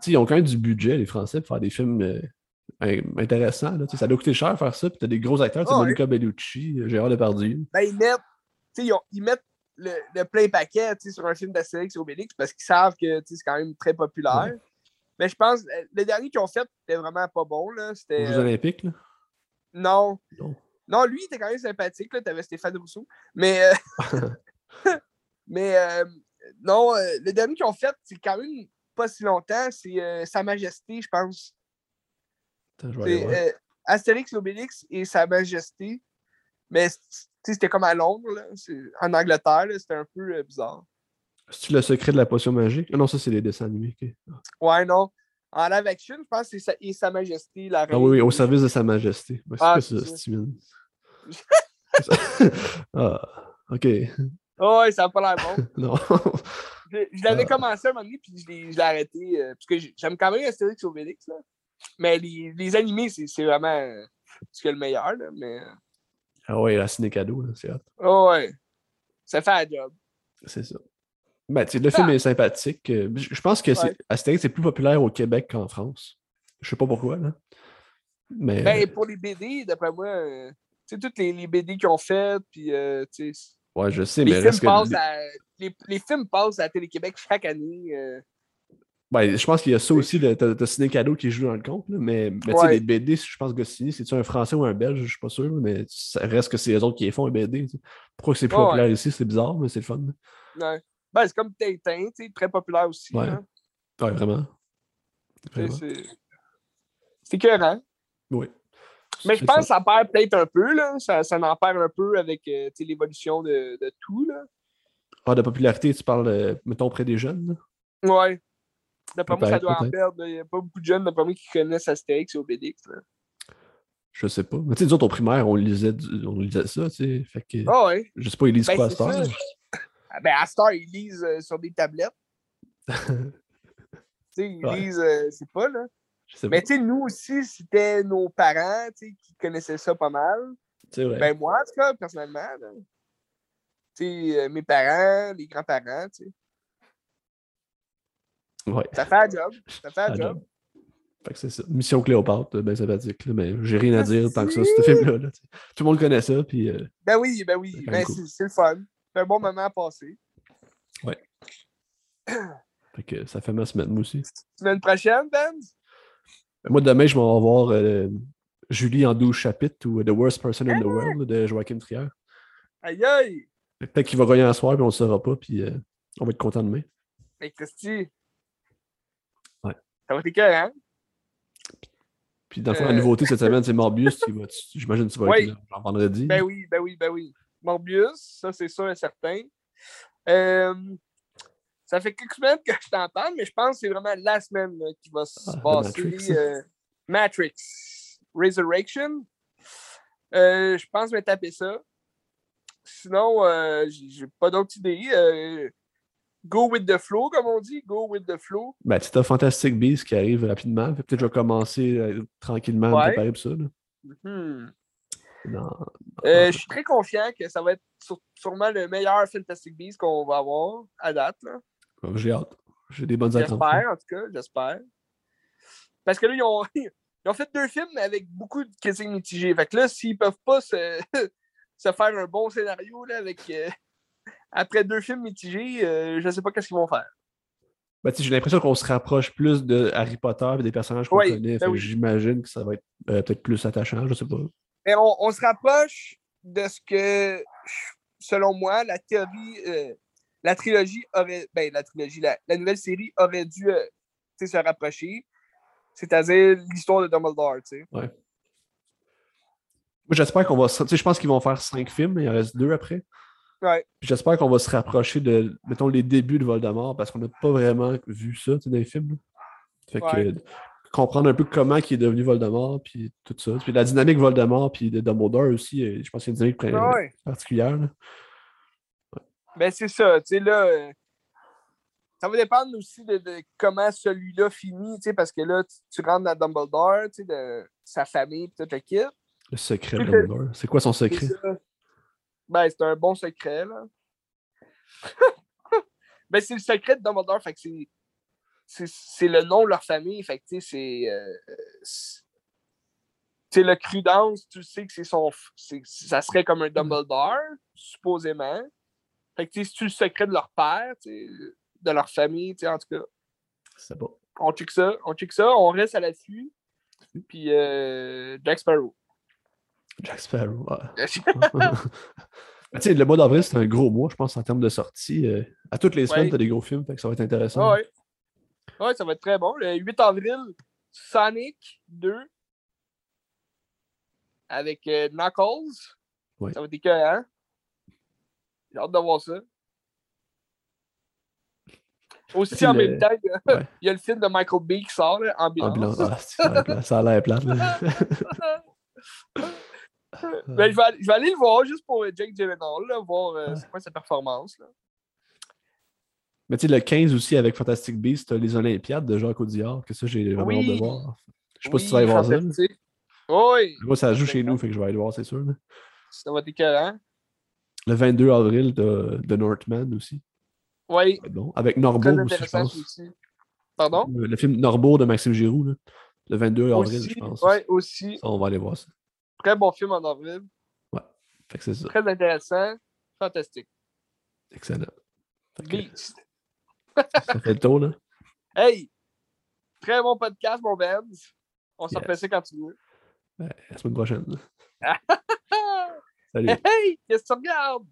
Speaker 2: Ils, ont quand même du budget, les Français, pour faire des films euh, intéressants. Là, ça doit coûter cher faire ça. Puis t'as des gros acteurs, oh, Monica Bellucci, euh, Gérard Depardieu.
Speaker 1: Ben, ils mettent, ils, ils mettent le, le, plein paquet sur un film d'Astérix et Obélix parce qu'ils savent que c'est quand même très populaire. Mais je pense, le dernier qu'ils ont fait, c'était vraiment pas bon. Là. C'était,
Speaker 2: Jeux Olympiques, là?
Speaker 1: Non. non. lui, il était quand même sympathique. Tu avais Stéphane Rousseau. Mais. mais non, euh, le dernier qu'ils ont fait, c'est quand même pas si longtemps. C'est euh, Sa Majesté, je pense. C'est euh, Astérix, Obélix et Sa Majesté. Mais c'était comme à Londres, là. en Angleterre. C'était un peu bizarre.
Speaker 2: C'est-tu le secret de la potion magique? Ah non, ça, c'est les dessins animés.
Speaker 1: Ouais, non. En live action, je pense que c'est sa, Majesté, la reine.
Speaker 2: Ah oui, oui, au service de Sa Majesté. c'est ah, ça, Steven? ah, ok.
Speaker 1: Oh, ouais, ça n'a pas l'air bon.
Speaker 2: non.
Speaker 1: Je, l'avais ah. commencé à un moment donné, puis je l'ai arrêté. Euh, parce que j'aime quand même Astérix Obélix. Là. Mais les, les animés, c'est vraiment ce qui est le meilleur. Là, mais...
Speaker 2: Ah ouais, la ciné cadeau, c'est hot.
Speaker 1: Oh ouais. Ça fait un job.
Speaker 2: C'est ça. Ben, le film est sympathique. Euh, je pense que ouais. Astérix est plus populaire au Québec qu'en France. Je sais pas pourquoi, là. Mais...
Speaker 1: Ben, pour les BD, d'après moi, euh, tu sais, toutes les, les BD qu'ils ont faites, puis, tu sais,
Speaker 2: Ouais, je sais,
Speaker 1: les
Speaker 2: mais
Speaker 1: films passent à... les, films passent à Télé-Québec chaque année. Euh...
Speaker 2: Ouais, je pense qu'il y a ça aussi, t'as Ciné Cadeau qui joue dans le compte, mais, mais tu sais, les BD, je pense que Goscinny, c'est-tu un Français ou un Belge, je suis pas sûr, mais ça reste que c'est les autres qui les font, les BD. Pourquoi c'est plus populaire ici, c'est bizarre, mais c'est le fun.
Speaker 1: Ouais. Ben, c'est comme Tintin, très populaire aussi.
Speaker 2: Ouais,
Speaker 1: hein.
Speaker 2: ouais vraiment.
Speaker 1: C'est écœurant.
Speaker 2: Oui.
Speaker 1: Mais je pense que ça perd peut-être un peu, là. Ça, ça en perd un peu avec euh, l'évolution de, de, tout, là.
Speaker 2: Ah, de popularité, tu parles, euh, mettons, auprès des jeunes,
Speaker 1: là? Ouais. D'après moi, ça doit en perdre. Il n'y a pas beaucoup de jeunes, d'après moi, qui connaissent Astérix et Obélix, là.
Speaker 2: Je sais pas. Mais tu sais, nous autres, au primaire, on lisait, on lisait ça, tu sais. Fait que.
Speaker 1: Ah ouais.
Speaker 2: Je sais pas, ils lisent ben, quoi à Star?
Speaker 1: Ah, ben, à Star, ils lisent euh, sur des tablettes. tu sais, ils lisent, c'est pas, là. Mais tu sais, nous aussi, c'était nos parents qui connaissaient ça pas mal.
Speaker 2: Vrai.
Speaker 1: Ben moi, en tout cas, personnellement. Tu sais, euh, mes parents, les grands-parents, tu sais.
Speaker 2: Ouais.
Speaker 1: Ça fait un job. Ça fait un job.
Speaker 2: Fait que c'est ça. Mission Cléopâtre, ben sympathique, là, mais j'ai rien à dire tant que ça, ce film-là. là. Tout le monde connaît ça, puis euh,
Speaker 1: Ben oui, ben oui.
Speaker 2: C'est
Speaker 1: Ben,
Speaker 2: cool.
Speaker 1: c'est le fun. C'est un bon moment à passer.
Speaker 2: fait que ça fait ma semaine, moi aussi.
Speaker 1: Semaine prochaine, Ben?
Speaker 2: Ben, Moi, demain, je vais voir euh, Julie en 12 chapitres ou The Worst Person in the World de Joachim Trier.
Speaker 1: Aïe aïe!
Speaker 2: Peut-être qu'il va gagner un soir, puis on ne le saura pas, puis euh, on va être content demain.
Speaker 1: Mais Christy.
Speaker 2: Ouais.
Speaker 1: Ça va être cœur, hein?
Speaker 2: Puis dans le fond, la
Speaker 1: Euh.
Speaker 2: nouveauté cette semaine, c'est Morbius. J'imagine que tu vas
Speaker 1: Oui.
Speaker 2: être là vendredi.
Speaker 1: Ben oui, ben oui, ben oui. Morbius, ça c'est sûr et certain. Euh, ça fait quelques semaines que je t'en parle, mais je pense que c'est vraiment la semaine là, qui va se
Speaker 2: Ah,
Speaker 1: passer.
Speaker 2: Matrix.
Speaker 1: euh, Matrix Resurrection. Euh, je pense que je vais taper ça. Sinon, euh, j'ai pas d'autres idées. Euh, go with the flow, comme on dit. Go with the flow.
Speaker 2: Ben, tu as Fantastic Beasts qui arrive rapidement. Peut-être que je vais commencer tranquillement à me préparer pour ça. là.
Speaker 1: Hmm. Euh, je suis très confiant que ça va être sur- sûrement le meilleur Fantastic Beasts qu'on va avoir à date. Là.
Speaker 2: J'ai hâte. J'ai des bonnes attentes.
Speaker 1: J'espère, en tout cas, j'espère. Parce que là, ils ont, ils ont fait deux films avec beaucoup de critiques mitigées. Fait que là, s'ils peuvent pas se, se faire un bon scénario là, avec euh, après deux films mitigés, euh, je sais pas qu'est-ce qu'ils vont faire.
Speaker 2: Ben, J'ai l'impression qu'on se rapproche plus de Harry Potter et des personnages qu'on connaît.
Speaker 1: ben oui.
Speaker 2: J'imagine que ça va être euh, peut-être plus attachant, je sais pas.
Speaker 1: Mais on, on se rapproche de ce que, selon moi, la théorie, euh, la trilogie aurait, ben, la trilogie, la, la nouvelle série aurait dû euh, se rapprocher. C'est-à-dire l'histoire de Dumbledore, tu sais.
Speaker 2: Moi, j'espère qu'on va. se- Tu sais, je pense qu'ils vont faire cinq films, mais il en reste deux après.
Speaker 1: Ouais.
Speaker 2: J'espère qu'on va se rapprocher de, mettons, les débuts de Voldemort, parce qu'on n'a pas vraiment vu ça tu sais, dans les films. Fait que
Speaker 1: Ouais.
Speaker 2: comprendre un peu comment il est devenu Voldemort, puis tout ça. Puis la dynamique Voldemort, puis de Dumbledore aussi, euh, je pense qu'il y a une dynamique
Speaker 1: ouais.
Speaker 2: particulière. là.
Speaker 1: Ben, c'est ça, tu sais, là, euh, ça va dépendre aussi de, de comment celui-là finit, tu sais, parce que là, tu, tu rentres dans Dumbledore, tu sais, de sa famille, tout le kit.
Speaker 2: Le secret de Dumbledore. C'est quoi son secret?
Speaker 1: Ben, c'est un bon secret, là. ben, c'est le secret de Dumbledore, fait que c'est. C'est le nom de leur famille, fait que, tu sais, c'est. euh, c'est- tu sais, le Crudence, tu sais que c'est son. Ça serait comme un Dumbledore, supposément. Fait que, tu sais, c'est-tu le secret de leur père, de leur famille, en tout cas?
Speaker 2: C'est bon.
Speaker 1: On check ça, on check ça, on reste à l'affût. Puis, euh, Jack Sparrow.
Speaker 2: Jack Sparrow. ouais. Tu sais, le mois d'avril, c'est un gros mois, je pense, en termes de sortie. Euh, à toutes les semaines,
Speaker 1: Ouais.
Speaker 2: tu as des gros films, fait que ça va être intéressant.
Speaker 1: Ouais. ouais, ça va être très bon. Le 8 avril, Sonic 2 avec euh, Knuckles.
Speaker 2: Ouais.
Speaker 1: Ça va être écœurant. J'ai hâte de voir ça. Aussi, en
Speaker 2: le-
Speaker 1: même temps, il y, a,
Speaker 2: Ouais.
Speaker 1: il y a le film de Michael Bay qui sort, là, Ambulance.
Speaker 2: Ambulance. Ah, ça a l'air plate, là.
Speaker 1: Ben, je, vais aller, je vais aller le voir juste pour euh, Jake Gyllenhaal, là, voir euh,
Speaker 2: Ouais.
Speaker 1: c'est quoi sa performance. Là.
Speaker 2: Mais tu sais, le 15 aussi avec Fantastic Beasts, t'as les Olympiades de Jacques Audiard, que ça, j'ai vraiment hâte de voir. Je sais pas si tu vas aller voir ça.
Speaker 1: Oui,
Speaker 2: Moi, ça joue chez nous, fait que je vais aller voir, c'est sûr.
Speaker 1: ça va être écœurant.
Speaker 2: Le 22 avril, t'as The Northman aussi.
Speaker 1: Oui,
Speaker 2: bon. Avec Norbeau aussi, je pense.
Speaker 1: aussi. Pardon?
Speaker 2: Le le film Norbeau de Maxime Giroux, là. le 22 avril,
Speaker 1: Aussi,
Speaker 2: je pense.
Speaker 1: ouais, aussi.
Speaker 2: Ça, on va aller voir ça.
Speaker 1: Très bon film en avril.
Speaker 2: Fait que c'est ça.
Speaker 1: Très intéressant. Fantastique.
Speaker 2: Excellent.
Speaker 1: Beast.
Speaker 2: ça fait le tour, là.
Speaker 1: Hey! Très bon podcast, mon Benz. On s'en
Speaker 2: Yes.
Speaker 1: ça quand tu veux.
Speaker 2: Ouais, à la semaine prochaine. là. Salut.
Speaker 1: Hey! Qu'est-ce que tu regardes?